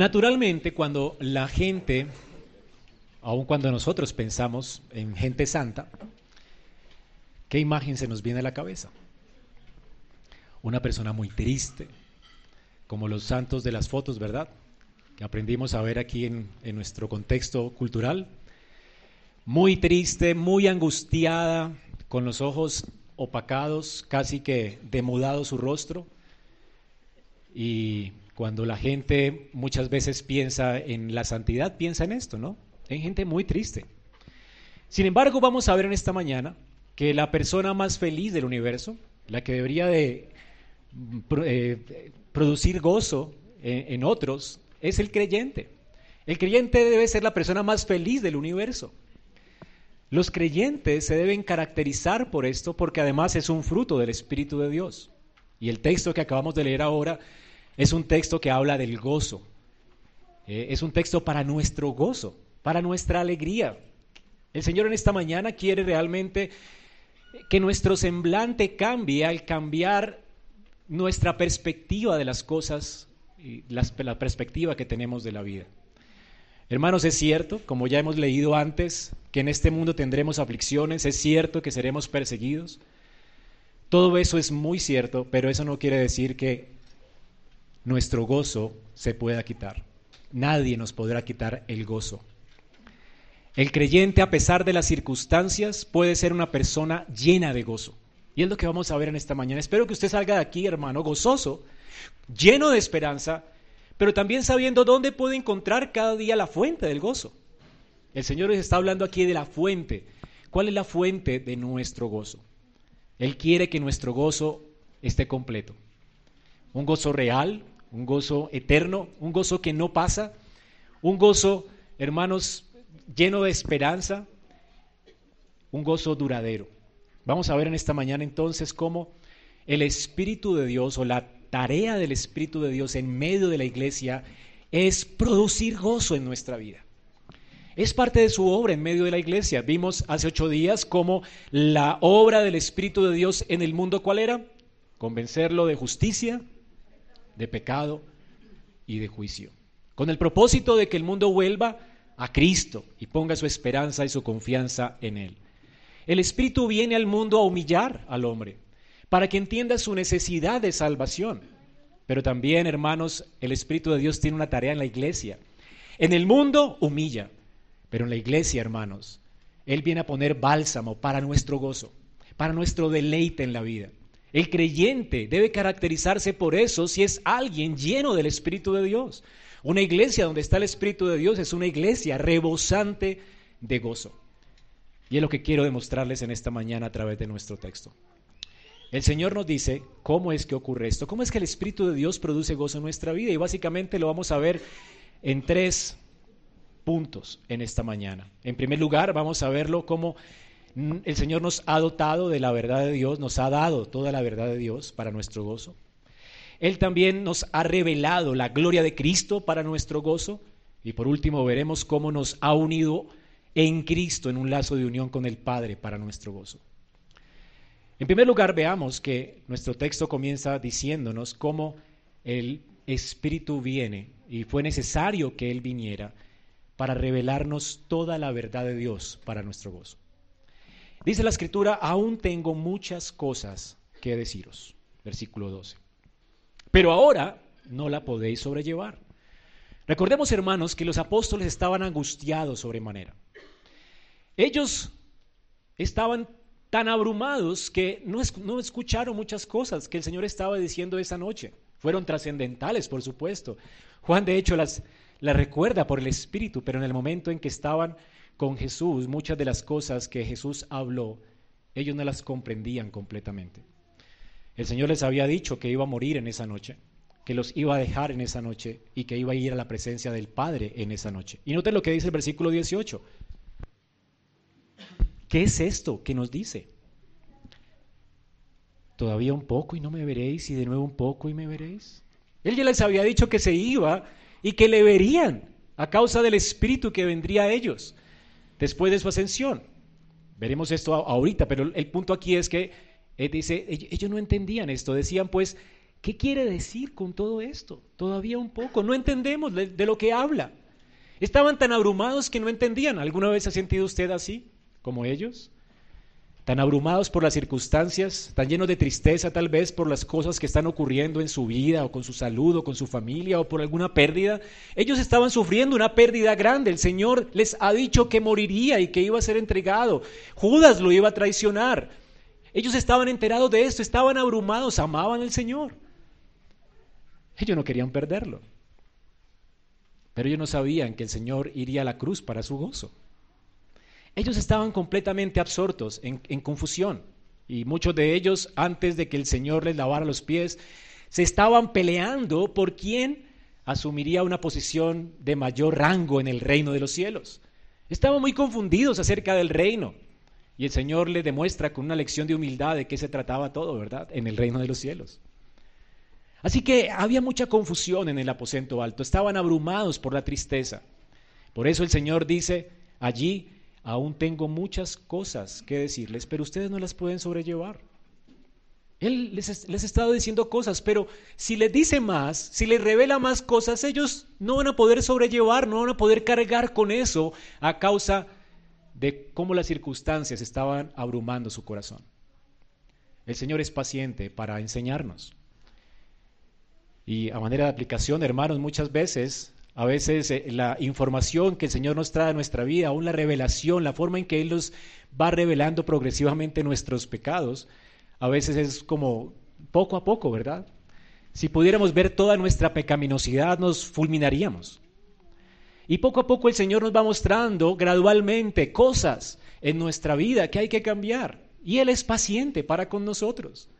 Naturalmente, cuando la gente, aun cuando nosotros pensamos en gente santa, ¿qué imagen se nos viene a la cabeza? Una persona muy triste, como los santos de las fotos, ¿verdad? Que aprendimos a ver aquí en, en nuestro contexto cultural. Muy triste, muy angustiada, con los ojos opacados, casi que demudado su rostro. Y cuando la gente muchas veces piensa en la santidad, piensa en esto, ¿no? Hay gente muy triste. Sin embargo, vamos a ver en esta mañana que la persona más feliz del universo, la que debería de eh, producir gozo en otros, es el creyente. El creyente debe ser la persona más feliz del universo. Los creyentes se deben caracterizar por esto porque además es un fruto del Espíritu de Dios. Y el texto que acabamos de leer ahora es un texto que habla del gozo. Eh, es un texto para nuestro gozo, para nuestra alegría. El Señor en esta mañana quiere realmente que nuestro semblante cambie al cambiar nuestra perspectiva de las cosas y la perspectiva que tenemos de la vida. Hermanos, es cierto, como ya hemos leído antes, que en este mundo tendremos aflicciones, es cierto que seremos perseguidos. Todo eso es muy cierto, pero eso no quiere decir que nuestro gozo se pueda quitar. Nadie nos podrá quitar el gozo. El creyente, a pesar de las circunstancias, puede ser una persona llena de gozo. Y es lo que vamos a ver en esta mañana. Espero que usted salga de aquí, hermano, gozoso, lleno de esperanza, pero también sabiendo dónde puede encontrar cada día la fuente del gozo. El Señor está hablando aquí de la fuente. ¿Cuál es la fuente de nuestro gozo? Él quiere que nuestro gozo esté completo. Un gozo real, un gozo eterno, un gozo que no pasa, un gozo, hermanos, lleno de esperanza, un gozo duradero. Vamos a ver en esta mañana entonces cómo el Espíritu de Dios o la tarea del Espíritu de Dios en medio de la iglesia es producir gozo en nuestra vida. Es parte de su obra en medio de la iglesia. Vimos hace ocho días cómo la obra del Espíritu de Dios en el mundo, ¿cuál era? Convencerlo de justicia, de pecado y de juicio, con el propósito de que el mundo vuelva a Cristo y ponga su esperanza y su confianza en Él. El Espíritu viene al mundo a humillar al hombre, para que entienda su necesidad de salvación. Pero también, hermanos, el Espíritu de Dios tiene una tarea en la iglesia. En el mundo humilla, pero en la iglesia, hermanos, Él viene a poner bálsamo para nuestro gozo, para nuestro deleite en la vida. El creyente debe caracterizarse por eso si es alguien lleno del Espíritu de Dios. Una iglesia donde está el Espíritu de Dios es una iglesia rebosante de gozo. Y es lo que quiero demostrarles en esta mañana a través de nuestro texto. El Señor nos dice cómo es que ocurre esto, cómo es que el Espíritu de Dios produce gozo en nuestra vida. Y básicamente lo vamos a ver en tres puntos en esta mañana. En primer lugar, vamos a verlo como el Señor nos ha dotado de la verdad de Dios, nos ha dado toda la verdad de Dios para nuestro gozo. Él también nos ha revelado la gloria de Cristo para nuestro gozo. Y por último veremos cómo nos ha unido en Cristo en un lazo de unión con el Padre para nuestro gozo. En primer lugar, veamos que nuestro texto comienza diciéndonos cómo el Espíritu viene y fue necesario que Él viniera para revelarnos toda la verdad de Dios para nuestro gozo. Dice la escritura, aún tengo muchas cosas que deciros. Versículo 12. Pero ahora no la podéis sobrellevar. Recordemos, hermanos, que los apóstoles estaban angustiados sobremanera. Ellos estaban tan abrumados que no, escucharon muchas cosas que el Señor estaba diciendo esa noche. Fueron trascendentales, por supuesto. Juan, de hecho, las, las recuerda por el Espíritu, pero en el momento en que estaban con Jesús, muchas de las cosas que Jesús habló, ellos no las comprendían completamente. El Señor les había dicho que iba a morir en esa noche, que los iba a dejar en esa noche y que iba a ir a la presencia del Padre en esa noche. Y noten lo que dice el versículo 18. ¿Qué es esto que nos dice? Todavía un poco y no me veréis y de nuevo un poco y me veréis. Él ya les había dicho que se iba y que le verían a causa del Espíritu que vendría a ellos después de su ascensión. Veremos esto ahorita, pero el punto aquí es que él dice, ellos no entendían esto, decían pues, ¿Qué quiere decir con todo esto? Todavía un poco. No entendemos de, de lo que habla. Estaban tan abrumados que no entendían. ¿Alguna vez ha sentido usted así, como ellos? Tan abrumados por las circunstancias, tan llenos de tristeza tal vez por las cosas que están ocurriendo en su vida o con su salud o con su familia o por alguna pérdida. Ellos estaban sufriendo una pérdida grande. El Señor les ha dicho que moriría y que iba a ser entregado. Judas lo iba a traicionar. Ellos estaban enterados de esto, estaban abrumados, amaban al Señor. Ellos no querían perderlo. Pero ellos no sabían que el Señor iría a la cruz para su gozo. Ellos estaban completamente absortos en, confusión. Y muchos de ellos, antes de que el Señor les lavara los pies, se estaban peleando por quién asumiría una posición de mayor rango en el reino de los cielos. Estaban muy confundidos acerca del reino. Y el Señor les demuestra con una lección de humildad de qué se trataba todo, ¿verdad? En el reino de los cielos. Así que había mucha confusión en el aposento alto, estaban abrumados por la tristeza. Por eso el Señor dice, allí aún tengo muchas cosas que decirles, pero ustedes no las pueden sobrellevar. Él les, ha estado diciendo cosas, pero si les dice más, si les revela más cosas, ellos no van a poder sobrellevar, no van a poder cargar con eso a causa de cómo las circunstancias estaban abrumando su corazón. El Señor es paciente para enseñarnos. Y a manera de aplicación, hermanos, muchas veces, a veces eh, la información que el Señor nos trae a nuestra vida, aún la revelación, la forma en que Él nos va revelando progresivamente nuestros pecados, a veces es como poco a poco, ¿verdad? Si pudiéramos ver toda nuestra pecaminosidad, nos fulminaríamos. Y poco a poco el Señor nos va mostrando gradualmente cosas en nuestra vida que hay que cambiar. Y Él es paciente para con nosotros.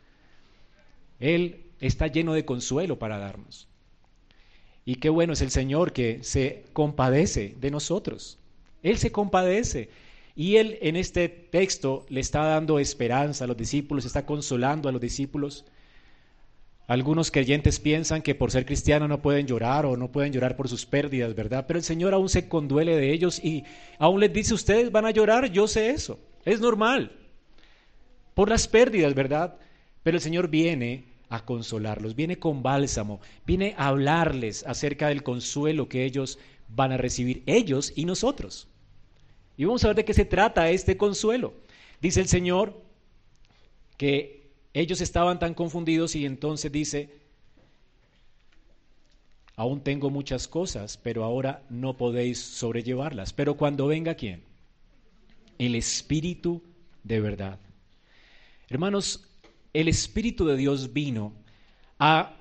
Él está lleno de consuelo para darnos. Y qué bueno es el Señor que se compadece de nosotros. Él se compadece. Y Él en este texto le está dando esperanza a los discípulos, está consolando a los discípulos. Algunos creyentes piensan que por ser cristiano no pueden llorar o no pueden llorar por sus pérdidas, ¿verdad? Pero el Señor aún se conduele de ellos y aún les dice, ustedes van a llorar, yo sé eso, es normal. Por las pérdidas, ¿verdad? Pero el Señor viene a consolarlos, viene con bálsamo, viene a hablarles acerca del consuelo que ellos van a recibir, ellos y nosotros. Y vamos a ver de qué se trata este consuelo. Dice el Señor que ellos estaban tan confundidos y entonces dice, aún tengo muchas cosas, pero ahora no podéis sobrellevarlas. Pero cuando venga quién? El Espíritu de verdad. Hermanos, el Espíritu de Dios vino a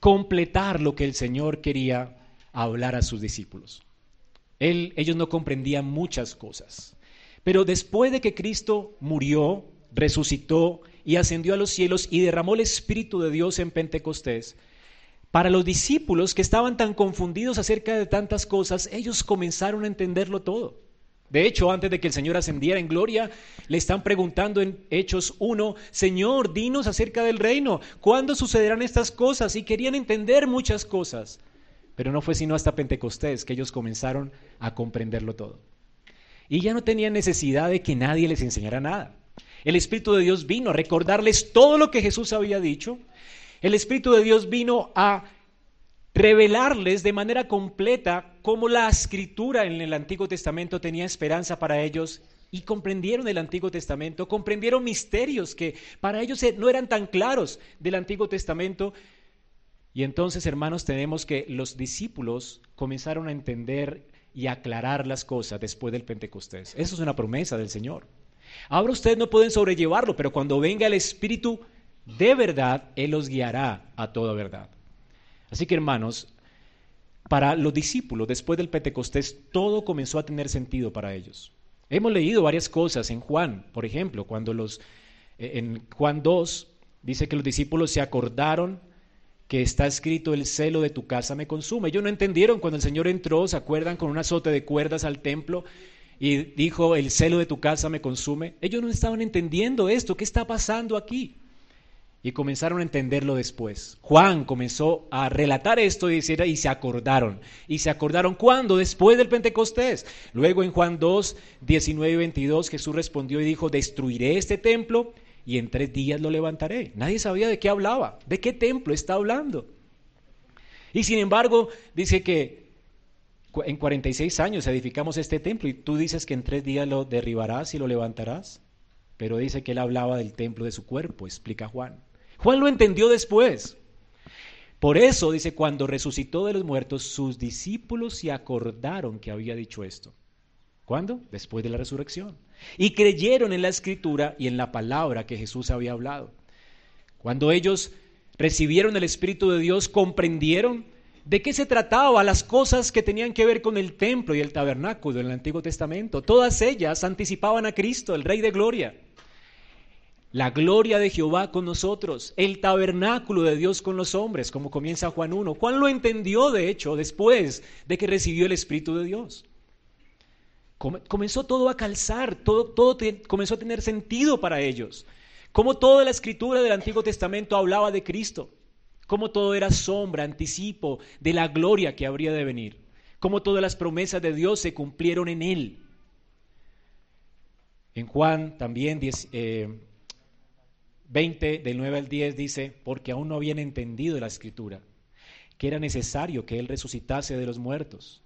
completar lo que el Señor quería hablar a sus discípulos. ellos no comprendían muchas cosas, pero después de que Cristo murió, resucitó y ascendió a los cielos y derramó el Espíritu de Dios en Pentecostés, para los discípulos que estaban tan confundidos acerca de tantas cosas, ellos comenzaron a entenderlo todo. De hecho, antes de que el Señor ascendiera en gloria, le están preguntando en Hechos 1, Señor, dinos acerca del reino, ¿cuándo sucederán estas cosas? Y querían entender muchas cosas. Pero no fue sino hasta Pentecostés que ellos comenzaron a comprenderlo todo. Y ya no tenían necesidad de que nadie les enseñara nada. El Espíritu de Dios vino a recordarles todo lo que Jesús había dicho. El Espíritu de Dios vino a revelarles de manera completa cómo la escritura en el Antiguo Testamento tenía esperanza para ellos y comprendieron el Antiguo Testamento, comprendieron misterios que para ellos no eran tan claros del Antiguo Testamento. Y entonces, hermanos, tenemos que los discípulos comenzaron a entender y aclarar las cosas después del Pentecostés. Eso es una promesa del Señor. Ahora ustedes no pueden sobrellevarlo, pero cuando venga el Espíritu de verdad, Él los guiará a toda verdad. Así que hermanos, para los discípulos después del Pentecostés todo comenzó a tener sentido para ellos. Hemos leído varias cosas en Juan, por ejemplo, cuando los eh, en Juan 2 dice que los discípulos se acordaron que está escrito el celo de tu casa me consume. Ellos no entendieron cuando el Señor entró, se acuerdan con un azote de cuerdas al templo y dijo el celo de tu casa me consume. Ellos no estaban entendiendo esto, ¿qué está pasando aquí? Y comenzaron a entenderlo después. Juan comenzó a relatar esto y, y se acordaron. ¿Y se acordaron cuándo? Después del Pentecostés. Luego en Juan 2, 19 y 22 Jesús respondió y dijo, destruiré este templo y en tres días lo levantaré. Nadie sabía de qué hablaba, de qué templo está hablando. Y sin embargo, dice que en 46 años edificamos este templo y tú dices que en tres días lo derribarás y lo levantarás. Pero dice que él hablaba del templo de su cuerpo, explica Juan. Juan lo entendió después. Por eso dice, cuando resucitó de los muertos, sus discípulos se acordaron que había dicho esto. ¿Cuándo? Después de la resurrección. Y creyeron en la escritura y en la palabra que Jesús había hablado. Cuando ellos recibieron el Espíritu de Dios, comprendieron de qué se trataba, las cosas que tenían que ver con el templo y el tabernáculo en el Antiguo Testamento. Todas ellas anticipaban a Cristo, el Rey de Gloria. La gloria de Jehová con nosotros, el tabernáculo de Dios con los hombres, como comienza Juan 1. Juan lo entendió, de hecho, después de que recibió el Espíritu de Dios. Comenzó todo a calzar, todo, todo comenzó a tener sentido para ellos. Como toda la escritura del Antiguo Testamento hablaba de Cristo, como todo era sombra, anticipo de la gloria que habría de venir, como todas las promesas de Dios se cumplieron en Él. En Juan también 20, del 9 al 10 dice, porque aún no habían entendido la escritura, que era necesario que Él resucitase de los muertos.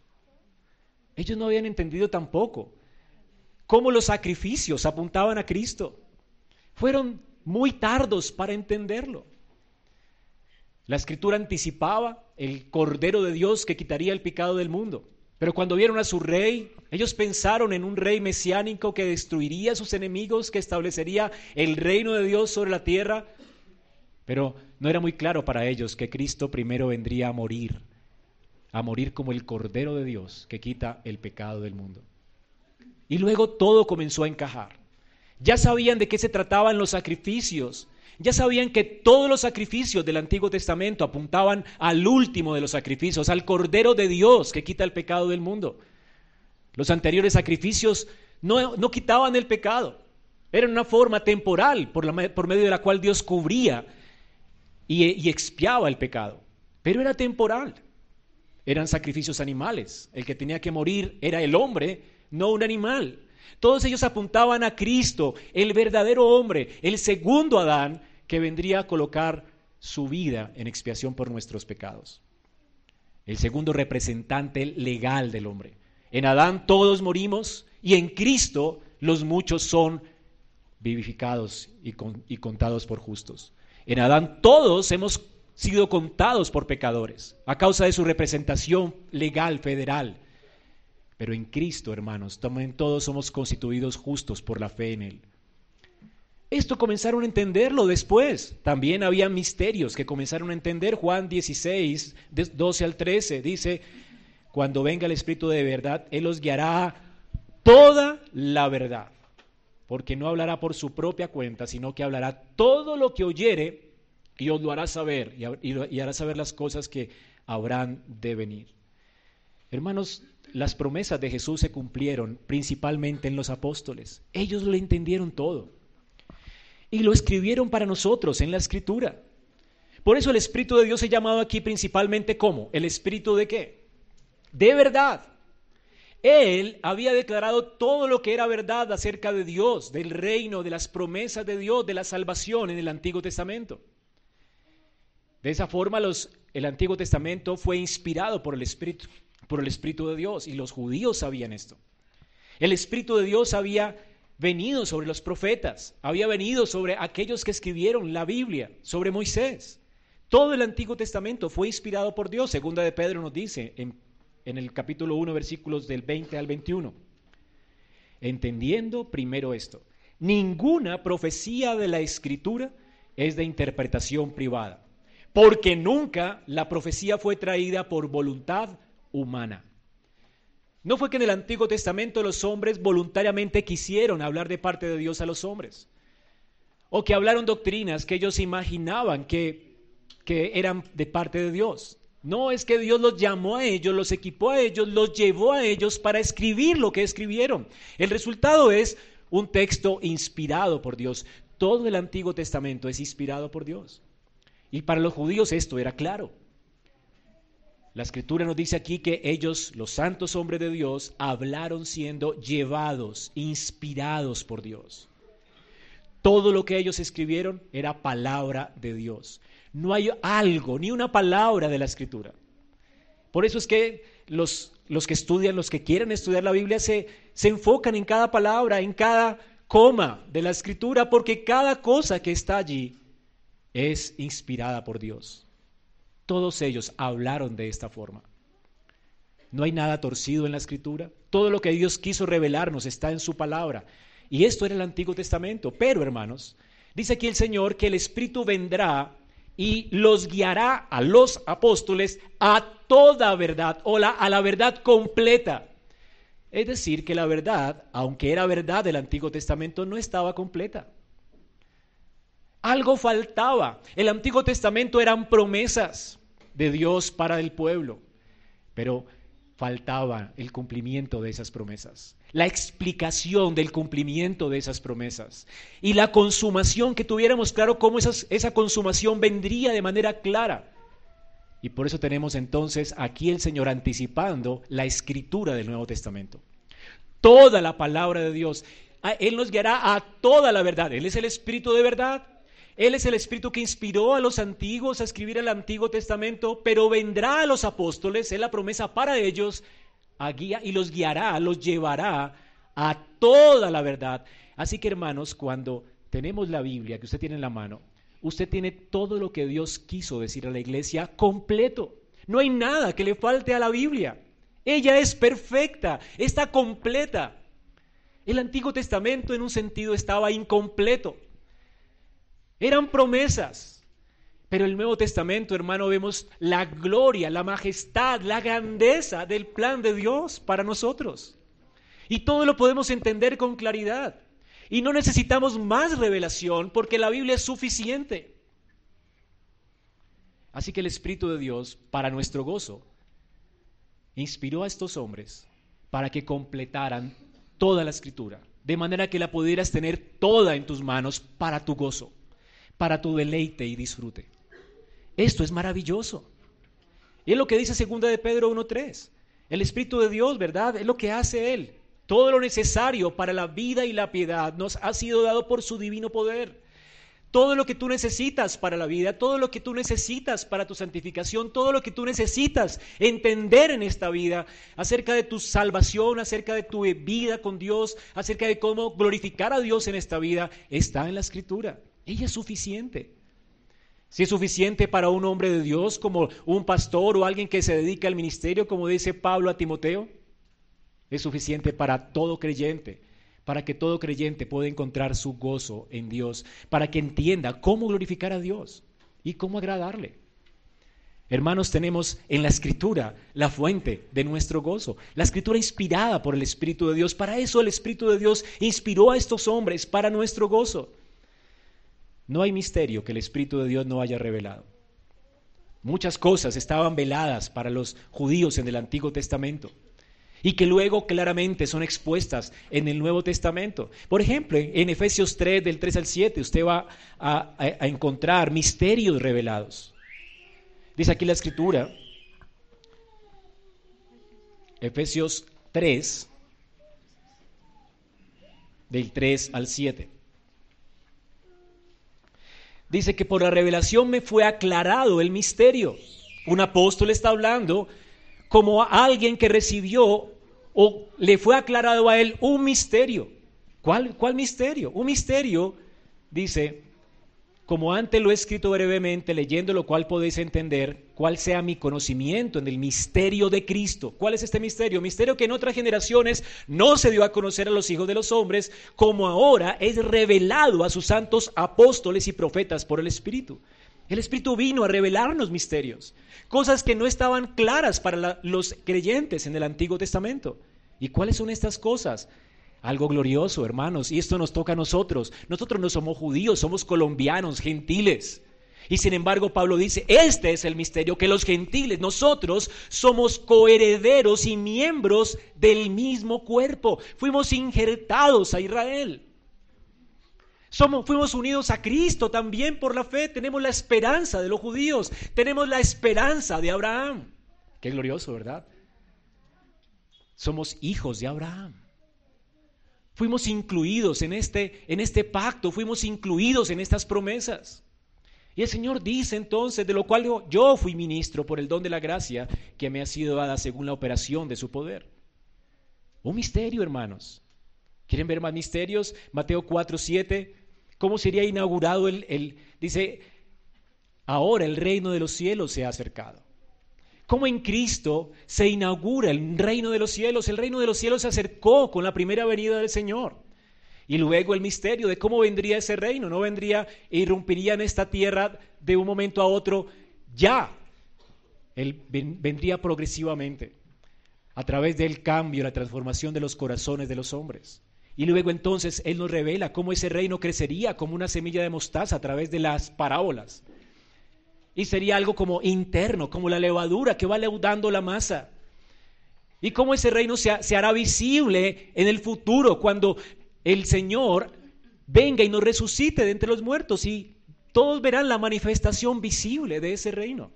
Ellos no habían entendido tampoco cómo los sacrificios apuntaban a Cristo. Fueron muy tardos para entenderlo. La escritura anticipaba el Cordero de Dios que quitaría el pecado del mundo. Pero cuando vieron a su rey, ellos pensaron en un rey mesiánico que destruiría a sus enemigos, que establecería el reino de Dios sobre la tierra. Pero no era muy claro para ellos que Cristo primero vendría a morir, a morir como el Cordero de Dios que quita el pecado del mundo. Y luego todo comenzó a encajar. Ya sabían de qué se trataban los sacrificios, ya sabían que todos los sacrificios del Antiguo Testamento apuntaban al último de los sacrificios, al Cordero de Dios que quita el pecado del mundo. Los anteriores sacrificios no, quitaban el pecado, eran una forma temporal por, medio de la cual Dios cubría y, y expiaba el pecado, pero era temporal. Eran sacrificios animales. El que tenía que morir era el hombre, no un animal. Todos ellos apuntaban a Cristo, el verdadero hombre, el segundo Adán, que vendría a colocar su vida en expiación por nuestros pecados. El segundo representante legal del hombre. En Adán todos morimos y en Cristo los muchos son vivificados y, y contados por justos. En Adán todos hemos sido contados por pecadores a causa de su representación legal federal. Pero en Cristo, hermanos, también todos somos constituidos justos por la fe en Él. Esto comenzaron a entenderlo después. También había misterios que comenzaron a entender. Juan 16, 12 al 13 dice, cuando venga el Espíritu de verdad, Él os guiará toda la verdad. Porque no hablará por su propia cuenta, sino que hablará todo lo que oyere y os lo hará saber y hará saber las cosas que habrán de venir. Hermanos, las promesas de Jesús se cumplieron principalmente en los apóstoles. Ellos lo entendieron todo. Y lo escribieron para nosotros en la escritura. Por eso el Espíritu de Dios se llamado aquí principalmente como el Espíritu de qué? De verdad. Él había declarado todo lo que era verdad acerca de Dios, del reino, de las promesas de Dios, de la salvación en el Antiguo Testamento. De esa forma el Antiguo Testamento fue inspirado por el Espíritu por el Espíritu de Dios. Y los judíos sabían esto. El Espíritu de Dios había venido sobre los profetas, había venido sobre aquellos que escribieron la Biblia, sobre Moisés. Todo el Antiguo Testamento fue inspirado por Dios. Segunda de Pedro nos dice en, el capítulo 1, versículos del 20 al 21. Entendiendo primero esto, ninguna profecía de la Escritura es de interpretación privada, porque nunca la profecía fue traída por voluntad humana. No fue que en el Antiguo Testamento los hombres voluntariamente quisieron hablar de parte de Dios a los hombres, o que hablaron doctrinas que ellos imaginaban que, que eran de parte de Dios. No es que Dios los llamó a ellos, los equipó a ellos, los llevó a ellos para escribir lo que escribieron. El resultado es un texto inspirado por Dios. Todo el Antiguo Testamento es inspirado por Dios. Y para los judíos esto era claro. La escritura nos dice aquí que ellos, los santos hombres de Dios, hablaron siendo llevados, inspirados por Dios. Todo lo que ellos escribieron era palabra de Dios. No hay algo, ni una palabra de la escritura. Por eso es que los, los que estudian, los que quieren estudiar la Biblia, se, se enfocan en cada palabra, en cada coma de la escritura, porque cada cosa que está allí es inspirada por Dios. Todos ellos hablaron de esta forma. No hay nada torcido en la escritura. Todo lo que Dios quiso revelarnos está en su palabra. Y esto era el Antiguo Testamento. Pero, hermanos, dice aquí el Señor que el Espíritu vendrá y los guiará a los apóstoles a toda verdad o a la verdad completa. Es decir, que la verdad, aunque era verdad del Antiguo Testamento, no estaba completa. Algo faltaba. El Antiguo Testamento eran promesas de Dios para el pueblo, pero faltaba el cumplimiento de esas promesas, la explicación del cumplimiento de esas promesas y la consumación, que tuviéramos claro cómo esa consumación vendría de manera clara. Y por eso tenemos entonces aquí el Señor anticipando la escritura del Nuevo Testamento. Toda la palabra de Dios. Él nos guiará a toda la verdad. Él es el Espíritu de verdad. Él es el Espíritu que inspiró a los antiguos a escribir el Antiguo Testamento, pero vendrá a los apóstoles, es la promesa para ellos, a guía, y los guiará, los llevará a toda la verdad. Así que hermanos, cuando tenemos la Biblia que usted tiene en la mano, usted tiene todo lo que Dios quiso decir a la iglesia completo. No hay nada que le falte a la Biblia. Ella es perfecta, está completa. El Antiguo Testamento en un sentido estaba incompleto. Eran promesas. Pero en el Nuevo Testamento, hermano, vemos la gloria, la majestad, la grandeza del plan de Dios para nosotros. Y todo lo podemos entender con claridad. Y no necesitamos más revelación porque la Biblia es suficiente. Así que el Espíritu de Dios, para nuestro gozo, inspiró a estos hombres para que completaran toda la escritura, de manera que la pudieras tener toda en tus manos para tu gozo para tu deleite y disfrute. Esto es maravilloso. Y es lo que dice segunda de Pedro 1.3. El Espíritu de Dios, ¿verdad? Es lo que hace Él. Todo lo necesario para la vida y la piedad nos ha sido dado por su divino poder. Todo lo que tú necesitas para la vida, todo lo que tú necesitas para tu santificación, todo lo que tú necesitas entender en esta vida acerca de tu salvación, acerca de tu vida con Dios, acerca de cómo glorificar a Dios en esta vida, está en la Escritura. Ella es suficiente. Si es suficiente para un hombre de Dios como un pastor o alguien que se dedica al ministerio, como dice Pablo a Timoteo, es suficiente para todo creyente, para que todo creyente pueda encontrar su gozo en Dios, para que entienda cómo glorificar a Dios y cómo agradarle. Hermanos, tenemos en la escritura la fuente de nuestro gozo, la escritura inspirada por el Espíritu de Dios. Para eso el Espíritu de Dios inspiró a estos hombres, para nuestro gozo. No hay misterio que el Espíritu de Dios no haya revelado. Muchas cosas estaban veladas para los judíos en el Antiguo Testamento y que luego claramente son expuestas en el Nuevo Testamento. Por ejemplo, en Efesios 3, del 3 al 7, usted va a, encontrar misterios revelados. Dice aquí la escritura, Efesios 3, del 3 al 7 dice que por la revelación me fue aclarado el misterio. Un apóstol está hablando como a alguien que recibió o le fue aclarado a él un misterio. ¿Cuál, cuál misterio? Un misterio, dice, como antes lo he escrito brevemente, leyendo lo cual podéis entender cuál sea mi conocimiento en el misterio de Cristo. ¿Cuál es este misterio? Misterio que en otras generaciones no se dio a conocer a los hijos de los hombres, como ahora es revelado a sus santos apóstoles y profetas por el Espíritu. El Espíritu vino a revelarnos misterios, cosas que no estaban claras para los creyentes en el Antiguo Testamento. ¿Y cuáles son estas cosas? Algo glorioso, hermanos, y esto nos toca a nosotros. Nosotros no somos judíos, somos colombianos, gentiles. Y sin embargo, Pablo dice, este es el misterio, que los gentiles, nosotros somos coherederos y miembros del mismo cuerpo. Fuimos injertados a Israel. Somos, fuimos unidos a Cristo también por la fe. Tenemos la esperanza de los judíos. Tenemos la esperanza de Abraham. Qué glorioso, ¿verdad? Somos hijos de Abraham. Fuimos incluidos en este, en este pacto, fuimos incluidos en estas promesas. Y el Señor dice entonces, de lo cual yo fui ministro por el don de la gracia que me ha sido dada según la operación de su poder. Un misterio, hermanos. ¿Quieren ver más misterios? Mateo 4, 7. ¿Cómo sería inaugurado el, el, dice, ahora el reino de los cielos se ha acercado? ¿Cómo en Cristo se inaugura el reino de los cielos? El reino de los cielos se acercó con la primera venida del Señor. Y luego el misterio de cómo vendría ese reino. No vendría e irrumpiría en esta tierra de un momento a otro ya. Él vendría progresivamente a través del cambio, la transformación de los corazones de los hombres. Y luego entonces Él nos revela cómo ese reino crecería como una semilla de mostaza a través de las parábolas. Y sería algo como interno, como la levadura que va leudando la masa. Y cómo ese reino se, se hará visible en el futuro cuando el Señor venga y nos resucite de entre los muertos y todos verán la manifestación visible de ese reino.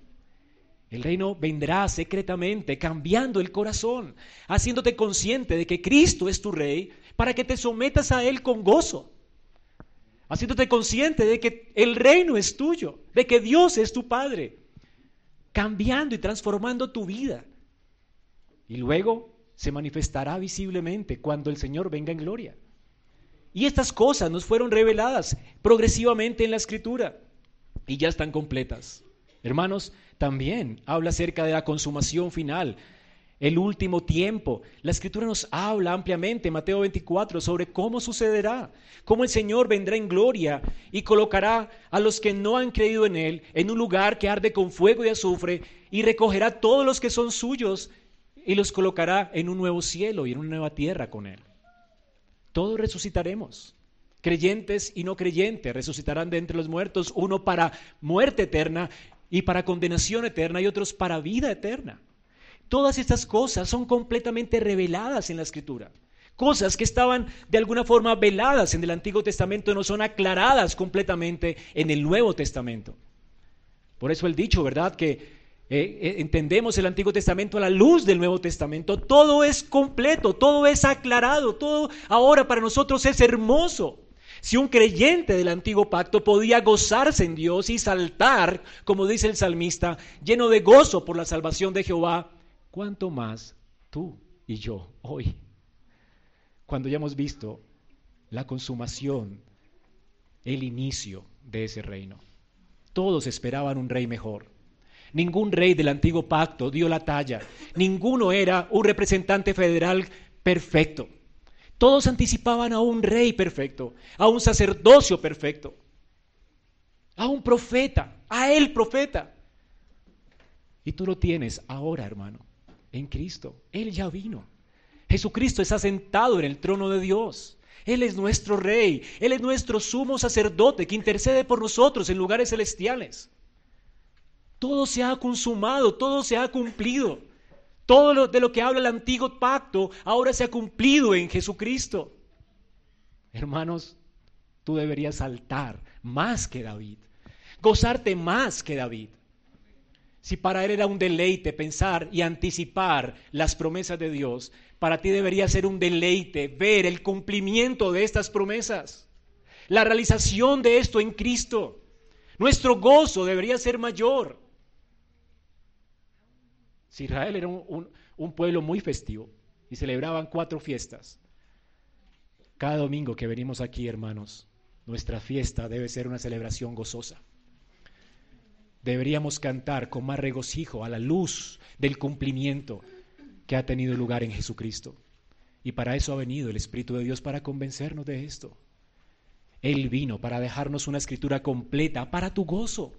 El reino vendrá secretamente, cambiando el corazón, haciéndote consciente de que Cristo es tu rey, para que te sometas a Él con gozo haciéndote consciente de que el reino es tuyo, de que Dios es tu Padre, cambiando y transformando tu vida. Y luego se manifestará visiblemente cuando el Señor venga en gloria. Y estas cosas nos fueron reveladas progresivamente en la Escritura y ya están completas. Hermanos, también habla acerca de la consumación final el último tiempo. La escritura nos habla ampliamente, Mateo 24, sobre cómo sucederá, cómo el Señor vendrá en gloria y colocará a los que no han creído en Él en un lugar que arde con fuego y azufre y recogerá todos los que son suyos y los colocará en un nuevo cielo y en una nueva tierra con Él. Todos resucitaremos. Creyentes y no creyentes resucitarán de entre los muertos, uno para muerte eterna y para condenación eterna y otros para vida eterna. Todas estas cosas son completamente reveladas en la escritura. Cosas que estaban de alguna forma veladas en el Antiguo Testamento no son aclaradas completamente en el Nuevo Testamento. Por eso el dicho, ¿verdad? Que eh, eh, entendemos el Antiguo Testamento a la luz del Nuevo Testamento. Todo es completo, todo es aclarado, todo ahora para nosotros es hermoso. Si un creyente del antiguo pacto podía gozarse en Dios y saltar, como dice el salmista, lleno de gozo por la salvación de Jehová, ¿cuánto más tú y yo hoy? Cuando ya hemos visto la consumación, el inicio de ese reino. Todos esperaban un rey mejor. Ningún rey del antiguo pacto dio la talla. Ninguno era un representante federal perfecto. Todos anticipaban a un rey perfecto, a un sacerdocio perfecto, a un profeta, a el profeta. Y tú lo tienes ahora, hermano en Cristo. Él ya vino. Jesucristo está sentado en el trono de Dios. Él es nuestro rey. Él es nuestro sumo sacerdote que intercede por nosotros en lugares celestiales. Todo se ha consumado, todo se ha cumplido. Todo lo, de lo que habla el antiguo pacto ahora se ha cumplido en Jesucristo. Hermanos, tú deberías saltar más que David, gozarte más que David. Si para él era un deleite pensar y anticipar las promesas de Dios, para ti debería ser un deleite ver el cumplimiento de estas promesas, la realización de esto en Cristo. Nuestro gozo debería ser mayor. Si Israel era un, un pueblo muy festivo y celebraban cuatro fiestas, cada domingo que venimos aquí, hermanos, nuestra fiesta debe ser una celebración gozosa deberíamos cantar con más regocijo a la luz del cumplimiento que ha tenido lugar en Jesucristo. Y para eso ha venido el Espíritu de Dios, para convencernos de esto. Él vino para dejarnos una escritura completa para tu gozo,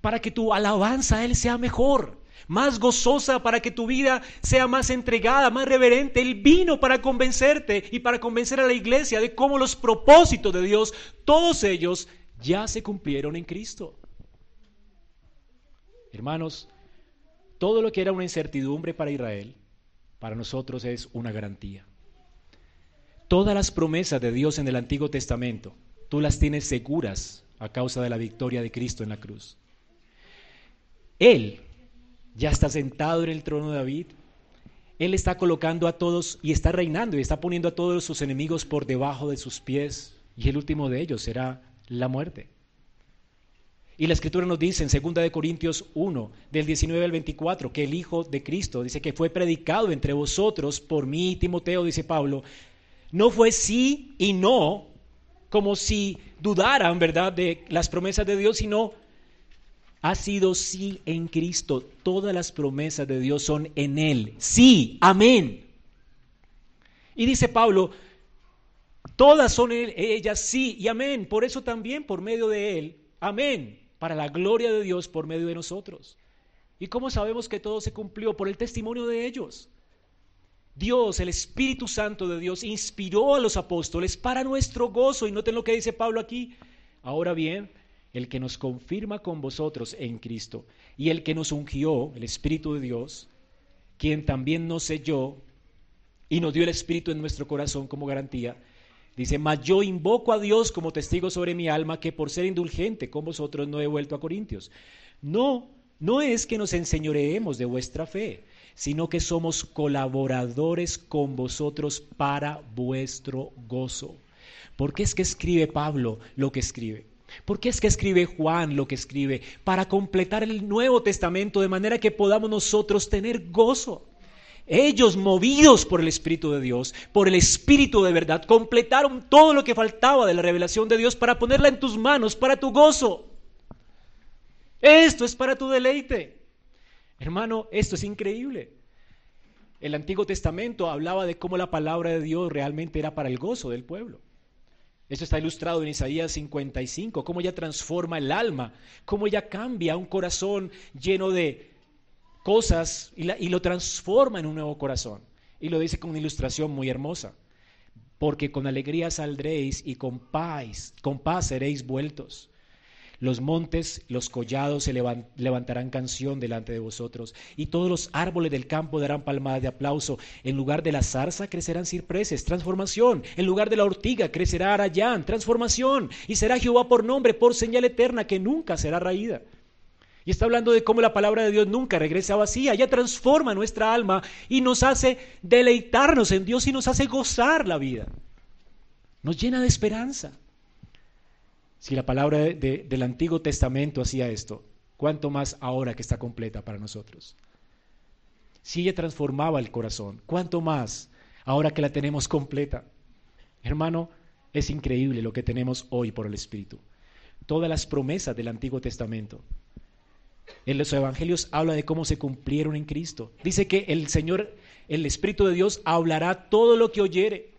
para que tu alabanza a Él sea mejor, más gozosa, para que tu vida sea más entregada, más reverente. Él vino para convencerte y para convencer a la iglesia de cómo los propósitos de Dios, todos ellos, ya se cumplieron en Cristo. Hermanos, todo lo que era una incertidumbre para Israel, para nosotros es una garantía. Todas las promesas de Dios en el Antiguo Testamento, tú las tienes seguras a causa de la victoria de Cristo en la cruz. Él ya está sentado en el trono de David. Él está colocando a todos y está reinando y está poniendo a todos sus enemigos por debajo de sus pies. Y el último de ellos será la muerte. Y la escritura nos dice en 2 de Corintios 1, del 19 al 24, que el Hijo de Cristo dice que fue predicado entre vosotros por mí, Timoteo, dice Pablo, no fue sí y no, como si dudaran, ¿verdad?, de las promesas de Dios, sino ha sido sí en Cristo. Todas las promesas de Dios son en Él. Sí, amén. Y dice Pablo, todas son ellas sí y amén. Por eso también por medio de Él, amén, para la gloria de Dios por medio de nosotros. ¿Y cómo sabemos que todo se cumplió? Por el testimonio de ellos. Dios, el Espíritu Santo de Dios, inspiró a los apóstoles para nuestro gozo. Y noten lo que dice Pablo aquí. Ahora bien, el que nos confirma con vosotros en Cristo y el que nos ungió, el Espíritu de Dios, quien también nos selló y nos dio el Espíritu en nuestro corazón como garantía, dice, mas yo invoco a Dios como testigo sobre mi alma que por ser indulgente con vosotros no he vuelto a Corintios. No, no es que nos enseñoreemos de vuestra fe, sino que somos colaboradores con vosotros para vuestro gozo. ¿Por qué es que escribe Pablo lo que escribe? ¿Por qué es que escribe Juan lo que escribe? Para completar el Nuevo Testamento de manera que podamos nosotros tener gozo. Ellos, movidos por el Espíritu de Dios, por el Espíritu de verdad, completaron todo lo que faltaba de la revelación de Dios para ponerla en tus manos, para tu gozo. Esto es para tu deleite. Hermano, esto es increíble. El Antiguo Testamento hablaba de cómo la palabra de Dios realmente era para el gozo del pueblo. Esto está ilustrado en Isaías 55, cómo ella transforma el alma, cómo ella cambia un corazón lleno de cosas y, lo transforma en un nuevo corazón. Y lo dice con una ilustración muy hermosa. Porque con alegría saldréis y con paz, con paz seréis vueltos. Los montes, los collados se levantarán canción delante de vosotros, y todos los árboles del campo darán palmadas de aplauso. En lugar de la zarza crecerán cipreses, transformación. En lugar de la ortiga crecerá arayán, transformación. Y será Jehová por nombre, por señal eterna, que nunca será raída. Y está hablando de cómo la palabra de Dios nunca regresa vacía, ya transforma nuestra alma y nos hace deleitarnos en Dios y nos hace gozar la vida. Nos llena de esperanza. Si la palabra del Antiguo Testamento hacía esto, ¿cuánto más ahora que está completa para nosotros? Si ella transformaba el corazón, ¿cuánto más ahora que la tenemos completa? Hermano, es increíble lo que tenemos hoy por el Espíritu. Todas las promesas del Antiguo Testamento. En los Evangelios habla de cómo se cumplieron en Cristo. Dice que el Señor, el Espíritu de Dios, hablará todo lo que oyere,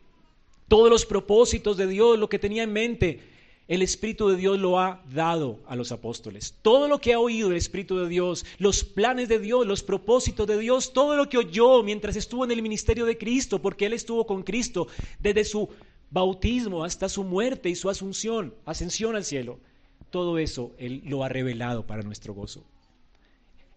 todos los propósitos de Dios, lo que tenía en mente, el Espíritu de Dios lo ha dado a los apóstoles. Todo lo que ha oído el Espíritu de Dios, los planes de Dios, los propósitos de Dios, todo lo que oyó mientras estuvo en el ministerio de Cristo, porque Él estuvo con Cristo desde su bautismo hasta su muerte y su asunción, ascensión al cielo. Todo eso Él lo ha revelado para nuestro gozo.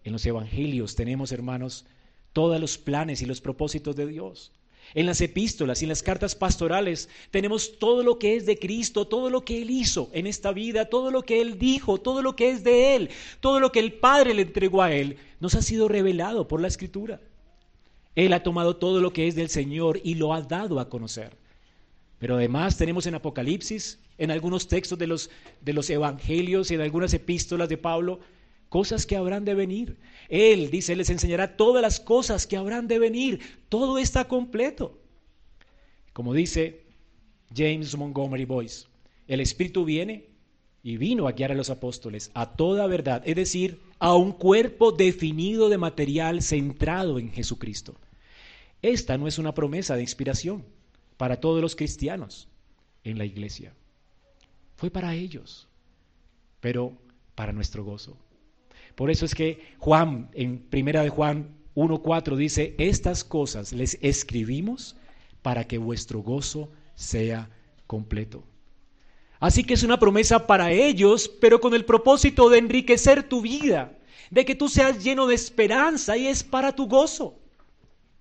En los evangelios tenemos, hermanos, todos los planes y los propósitos de Dios. En las epístolas y en las cartas pastorales tenemos todo lo que es de Cristo, todo lo que Él hizo en esta vida, todo lo que Él dijo, todo lo que es de Él, todo lo que el Padre le entregó a Él, nos ha sido revelado por la Escritura. Él ha tomado todo lo que es del Señor y lo ha dado a conocer. Pero además tenemos en Apocalipsis, en algunos textos de los, de los evangelios y en algunas epístolas de Pablo, cosas que habrán de venir. Él, dice, les enseñará todas las cosas que habrán de venir. Todo está completo. Como dice James Montgomery Boyce, el Espíritu viene y vino a guiar a los apóstoles a toda verdad, es decir, a un cuerpo definido de material centrado en Jesucristo. Esta no es una promesa de inspiración para todos los cristianos en la iglesia. Fue para ellos, pero para nuestro gozo. Por eso es que Juan, en primera de Juan 1.4 dice, estas cosas les escribimos para que vuestro gozo sea completo. Así que es una promesa para ellos, pero con el propósito de enriquecer tu vida, de que tú seas lleno de esperanza y es para tu gozo.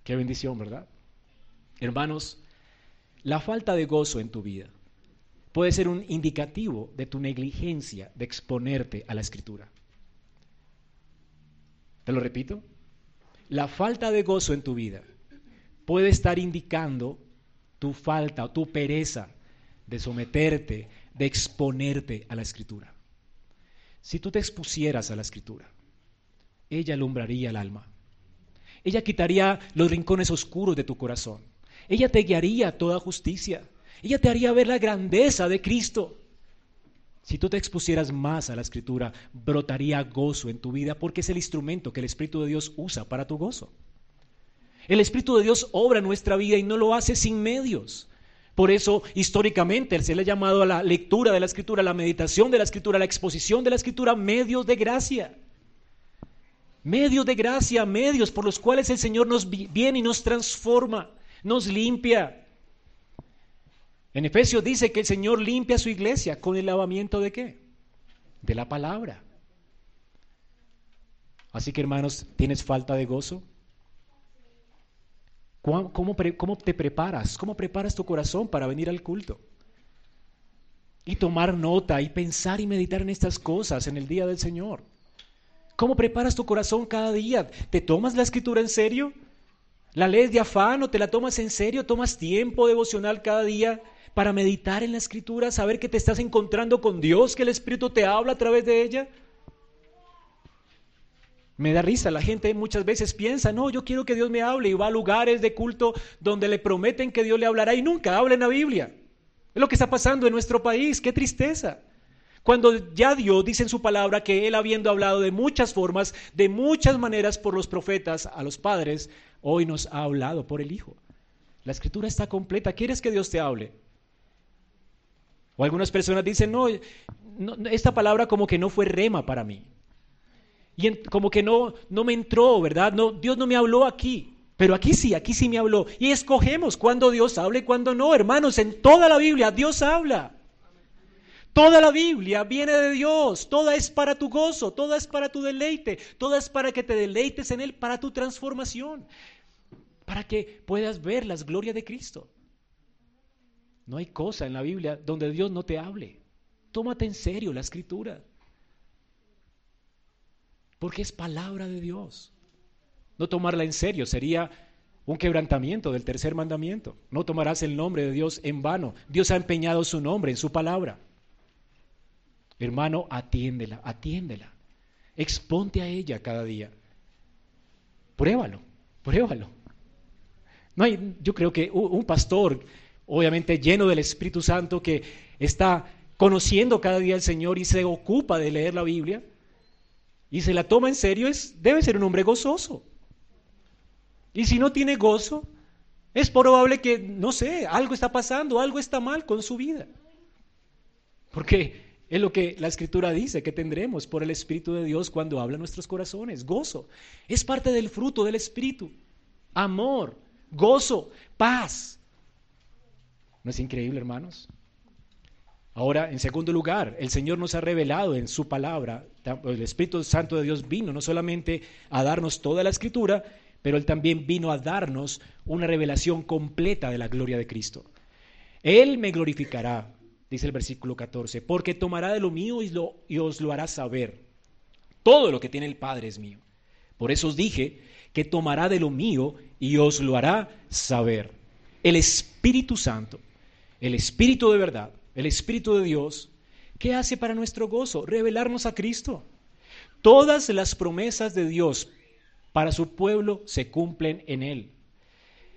Qué bendición, ¿verdad? Hermanos, la falta de gozo en tu vida puede ser un indicativo de tu negligencia de exponerte a la escritura. Te lo repito. La falta de gozo en tu vida puede estar indicando tu falta o tu pereza de someterte, de exponerte a la escritura. Si tú te expusieras a la escritura, ella alumbraría el alma. Ella quitaría los rincones oscuros de tu corazón. Ella te guiaría a toda justicia. Ella te haría ver la grandeza de Cristo. Si tú te expusieras más a la escritura, brotaría gozo en tu vida porque es el instrumento que el Espíritu de Dios usa para tu gozo. El Espíritu de Dios obra en nuestra vida y no lo hace sin medios. Por eso, históricamente, se le ha llamado a la lectura de la Escritura, a la meditación de la Escritura, a la exposición de la Escritura, medios de gracia. Medios de gracia, medios por los cuales el Señor nos viene y nos transforma, nos limpia. En Efesios dice que el Señor limpia su iglesia con el lavamiento de qué? De la palabra. Así que hermanos, ¿tienes falta de gozo? ¿Cómo, te preparas? ¿Cómo preparas tu corazón para venir al culto? Y tomar nota y pensar y meditar en estas cosas en el día del Señor. ¿Cómo preparas tu corazón cada día? ¿Te tomas la escritura en serio? ¿La lees de afán o te la tomas en serio? ¿Tomas tiempo devocional cada día para meditar en la escritura, saber que te estás encontrando con Dios, que el Espíritu te habla a través de ella? Me da risa, la gente muchas veces piensa, no, yo quiero que Dios me hable y va a lugares de culto donde le prometen que Dios le hablará y nunca habla en la Biblia. Es lo que está pasando en nuestro país, qué tristeza. Cuando ya Dios dice en su palabra que Él habiendo hablado de muchas formas, de muchas maneras por los profetas a los padres, hoy nos ha hablado por el Hijo. La escritura está completa. ¿Quieres que Dios te hable? O algunas personas dicen, no, esta palabra como que no fue rema para mí. Y como que no, no me entró, ¿verdad? No, Dios no me habló aquí. Pero aquí sí, aquí sí me habló. Y escogemos cuando Dios habla y cuando no. Hermanos, en toda la Biblia Dios habla. Toda la Biblia viene de Dios. Toda es para tu gozo, toda es para tu deleite, toda es para que te deleites en Él, para tu transformación, para que puedas ver las glorias de Cristo. No hay cosa en la Biblia donde Dios no te hable. Tómate en serio la escritura. Porque es palabra de Dios. No tomarla en serio sería un quebrantamiento del tercer mandamiento. No tomarás el nombre de Dios en vano. Dios ha empeñado su nombre en su palabra. Hermano, atiéndela, atiéndela. Exponte a ella cada día. Pruébalo, pruébalo. No hay, yo creo que un pastor, obviamente lleno del Espíritu Santo, que está conociendo cada día al Señor y se ocupa de leer la Biblia, y se la toma en serio, es, debe ser un hombre gozoso. Y si no tiene gozo, es probable que, no sé, algo está pasando, algo está mal con su vida. Porque es lo que la escritura dice que tendremos por el Espíritu de Dios cuando habla nuestros corazones. Gozo. Es parte del fruto del Espíritu. Amor, gozo, paz. ¿No es increíble, hermanos? Ahora, en segundo lugar, el Señor nos ha revelado en su palabra, el Espíritu Santo de Dios vino no solamente a darnos toda la escritura, pero Él también vino a darnos una revelación completa de la gloria de Cristo. Él me glorificará, dice el versículo 14, porque tomará de lo mío y, y os lo hará saber. Todo lo que tiene el Padre es mío. Por eso os dije que tomará de lo mío y os lo hará saber. El Espíritu Santo, el Espíritu de verdad, el Espíritu de Dios, ¿qué hace para nuestro gozo? Revelarnos a Cristo. Todas las promesas de Dios para su pueblo se cumplen en Él.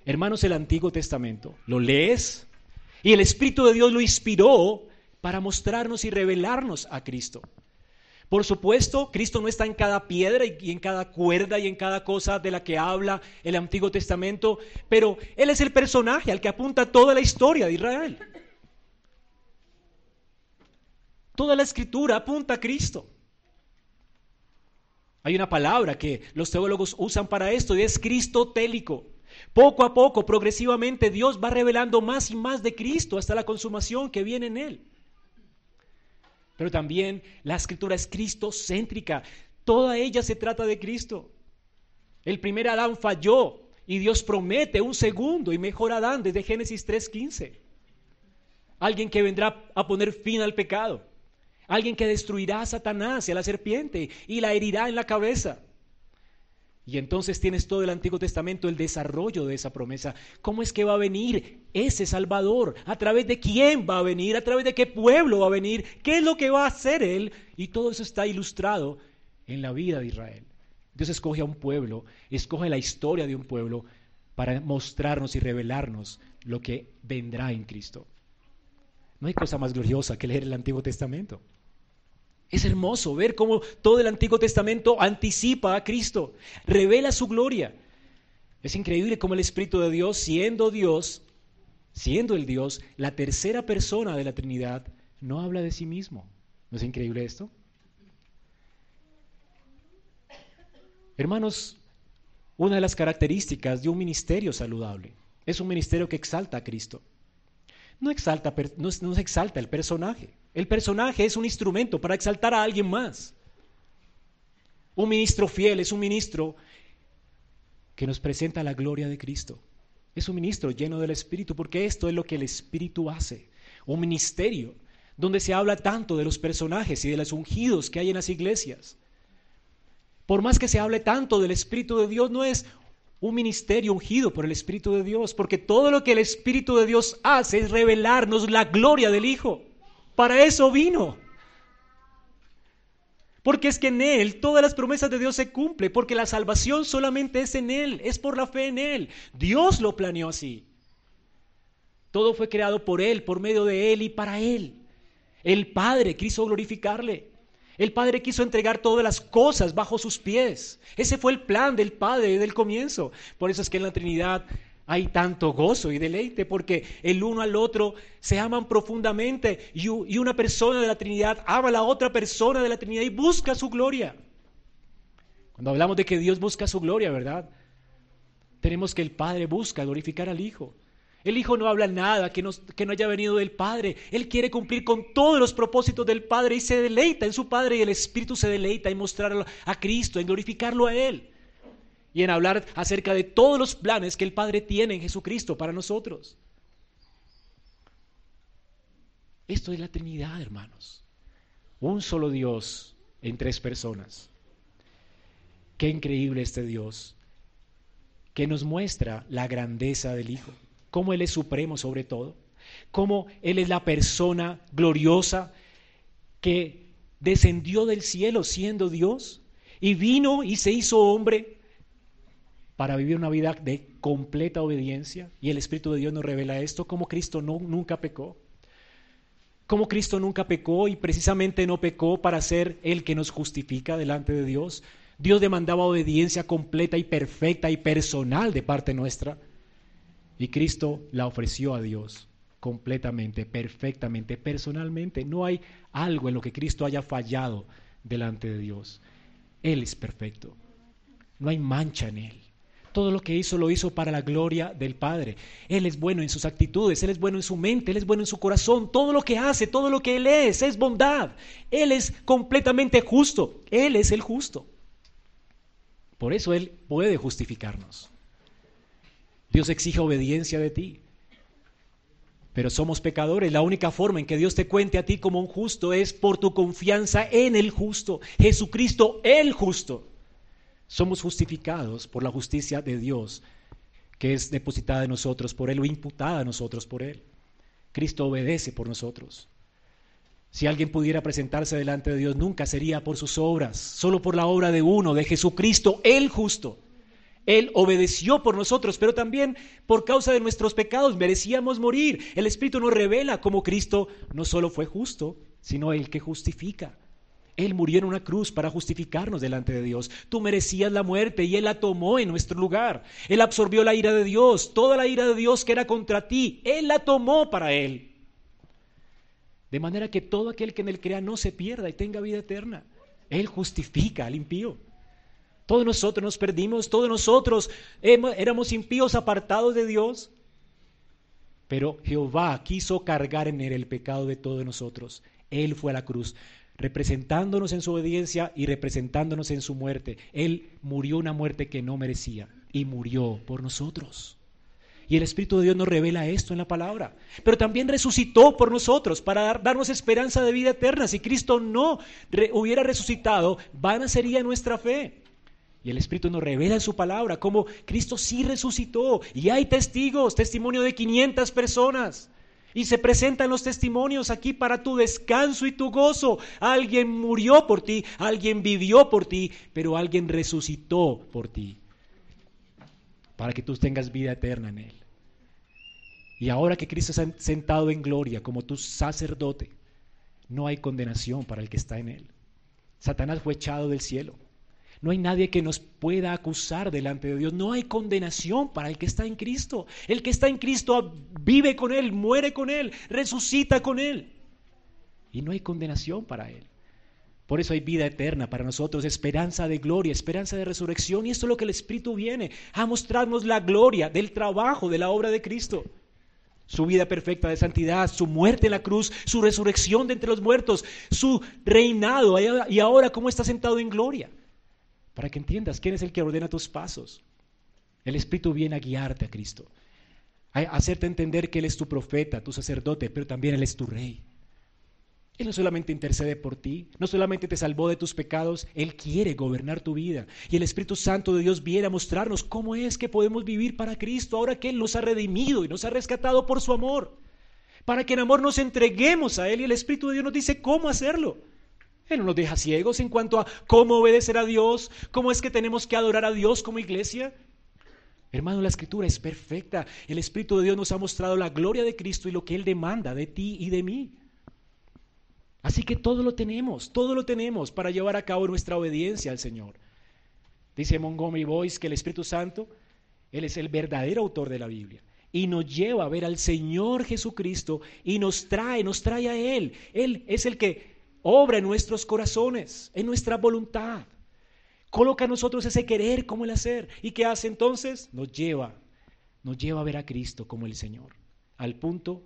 Hermanos, el Antiguo Testamento, ¿lo lees? Y el Espíritu de Dios lo inspiró para mostrarnos y revelarnos a Cristo. Por supuesto, Cristo no está en cada piedra y en cada cuerda y en cada cosa de la que habla el Antiguo Testamento, pero Él es el personaje al que apunta toda la historia de Israel. Toda la escritura apunta a Cristo. Hay una palabra que los teólogos usan para esto y es cristotélico. Poco a poco, progresivamente, Dios va revelando más y más de Cristo hasta la consumación que viene en Él. Pero también la escritura es cristocéntrica. Toda ella se trata de Cristo. El primer Adán falló y Dios promete un segundo y mejor Adán desde Génesis 3.15. Alguien que vendrá a poner fin al pecado. Alguien que destruirá a Satanás y a la serpiente y la herirá en la cabeza. Y entonces tienes todo el Antiguo Testamento, el desarrollo de esa promesa. ¿Cómo es que va a venir ese Salvador? ¿A través de quién va a venir? ¿A través de qué pueblo va a venir? ¿Qué es lo que va a hacer Él? Y todo eso está ilustrado en la vida de Israel. Dios escoge a un pueblo, escoge la historia de un pueblo para mostrarnos y revelarnos lo que vendrá en Cristo. No hay cosa más gloriosa que leer el Antiguo Testamento. Es hermoso ver cómo todo el Antiguo Testamento anticipa a Cristo, revela su gloria. Es increíble cómo el Espíritu de Dios, siendo Dios, siendo el Dios, la tercera persona de la Trinidad, no habla de sí mismo. ¿No es increíble esto? Hermanos, una de las características de un ministerio saludable es un ministerio que exalta a Cristo. No, exalta, no, no se exalta el personaje. El personaje es un instrumento para exaltar a alguien más. Un ministro fiel es un ministro que nos presenta la gloria de Cristo. Es un ministro lleno del Espíritu, porque esto es lo que el Espíritu hace. Un ministerio donde se habla tanto de los personajes y de los ungidos que hay en las iglesias. Por más que se hable tanto del Espíritu de Dios, no es un ministerio ungido por el Espíritu de Dios, porque todo lo que el Espíritu de Dios hace es revelarnos la gloria del Hijo. Para eso vino. Porque es que en Él todas las promesas de Dios se cumplen, porque la salvación solamente es en Él, es por la fe en Él. Dios lo planeó así. Todo fue creado por Él, por medio de Él y para Él. El Padre quiso glorificarle. El Padre quiso entregar todas las cosas bajo sus pies. Ese fue el plan del Padre desde el comienzo. Por eso es que en la Trinidad hay tanto gozo y deleite porque el uno al otro se aman profundamente y, una persona de la Trinidad ama a la otra persona de la Trinidad y busca su gloria. Cuando hablamos de que Dios busca su gloria, ¿verdad? Tenemos que el Padre busca glorificar al Hijo. El Hijo no habla nada que no, que no haya venido del Padre. Él quiere cumplir con todos los propósitos del Padre y se deleita en su Padre y el Espíritu se deleita en mostrarlo a Cristo, en glorificarlo a Él y en hablar acerca de todos los planes que el Padre tiene en Jesucristo para nosotros. Esto es la Trinidad, hermanos. Un solo Dios en tres personas. Qué increíble este Dios que nos muestra la grandeza del Hijo, cómo Él es supremo sobre todo, cómo Él es la persona gloriosa que descendió del cielo siendo Dios y vino y se hizo hombre para vivir una vida de completa obediencia. Y el Espíritu de Dios nos revela esto, como Cristo no, nunca pecó. Como Cristo nunca pecó y precisamente no pecó para ser el que nos justifica delante de Dios. Dios demandaba obediencia completa y perfecta y personal de parte nuestra. Y Cristo la ofreció a Dios completamente, perfectamente, personalmente. No hay algo en lo que Cristo haya fallado delante de Dios. Él es perfecto. No hay mancha en Él. Todo lo que hizo lo hizo para la gloria del Padre. Él es bueno en sus actitudes, Él es bueno en su mente, Él es bueno en su corazón. Todo lo que hace, todo lo que Él es, es bondad. Él es completamente justo. Él es el justo. Por eso Él puede justificarnos. Dios exige obediencia de ti. Pero somos pecadores. La única forma en que Dios te cuente a ti como un justo es por tu confianza en el justo. Jesucristo, el justo somos justificados por la justicia de Dios que es depositada en nosotros por Él o imputada a nosotros por Él. Cristo obedece por nosotros. Si alguien pudiera presentarse delante de Dios, nunca sería por sus obras, solo por la obra de uno, de Jesucristo, el justo. Él obedeció por nosotros, pero también por causa de nuestros pecados merecíamos morir. El Espíritu nos revela cómo Cristo no solo fue justo, sino el que justifica. Él murió en una cruz para justificarnos delante de Dios. Tú merecías la muerte y Él la tomó en nuestro lugar. Él absorbió la ira de Dios, toda la ira de Dios que era contra ti. Él la tomó para Él. De manera que todo aquel que en Él crea no se pierda y tenga vida eterna. Él justifica al impío. Todos nosotros nos perdimos, todos nosotros éramos impíos apartados de Dios. Pero Jehová quiso cargar en Él el pecado de todos nosotros. Él fue a la cruz representándonos en su obediencia y representándonos en su muerte. Él murió una muerte que no merecía y murió por nosotros. Y el Espíritu de Dios nos revela esto en la palabra. Pero también resucitó por nosotros para darnos esperanza de vida eterna. Si Cristo no hubiera resucitado, vana sería nuestra fe. Y el Espíritu nos revela en su palabra cómo Cristo sí resucitó. Y hay testigos, testimonio de 500 personas. Y se presentan los testimonios aquí para tu descanso y tu gozo. Alguien murió por ti, alguien vivió por ti, pero alguien resucitó por ti. Para que tú tengas vida eterna en Él. Y ahora que Cristo ha sentado en gloria como tu sacerdote, no hay condenación para el que está en Él. Satanás fue echado del cielo. No hay nadie que nos pueda acusar delante de Dios. No hay condenación para el que está en Cristo. El que está en Cristo vive con Él, muere con Él, resucita con Él. Y no hay condenación para Él. Por eso hay vida eterna para nosotros, esperanza de gloria, esperanza de resurrección. Y esto es lo que el Espíritu viene a mostrarnos la gloria del trabajo, de la obra de Cristo. Su vida perfecta de santidad, su muerte en la cruz, su resurrección de entre los muertos, su reinado y ahora cómo está sentado en gloria para que entiendas quién es el que ordena tus pasos. El Espíritu viene a guiarte a Cristo, a hacerte entender que Él es tu profeta, tu sacerdote, pero también Él es tu rey. Él no solamente intercede por ti, no solamente te salvó de tus pecados, Él quiere gobernar tu vida. Y el Espíritu Santo de Dios viene a mostrarnos cómo es que podemos vivir para Cristo ahora que Él nos ha redimido y nos ha rescatado por su amor. Para que en amor nos entreguemos a Él y el Espíritu de Dios nos dice cómo hacerlo. Él no nos deja ciegos en cuanto a cómo obedecer a Dios, cómo es que tenemos que adorar a Dios como iglesia. Hermano, la escritura es perfecta. El Espíritu de Dios nos ha mostrado la gloria de Cristo y lo que Él demanda de ti y de mí. Así que todo lo tenemos, todo lo tenemos para llevar a cabo nuestra obediencia al Señor. Dice Montgomery Boyce que el Espíritu Santo, Él es el verdadero autor de la Biblia y nos lleva a ver al Señor Jesucristo y nos trae, nos trae a Él. Él es el que obra en nuestros corazones, en nuestra voluntad. Coloca a nosotros ese querer como el hacer. ¿Y qué hace entonces? Nos lleva, nos lleva a ver a Cristo como el Señor, al punto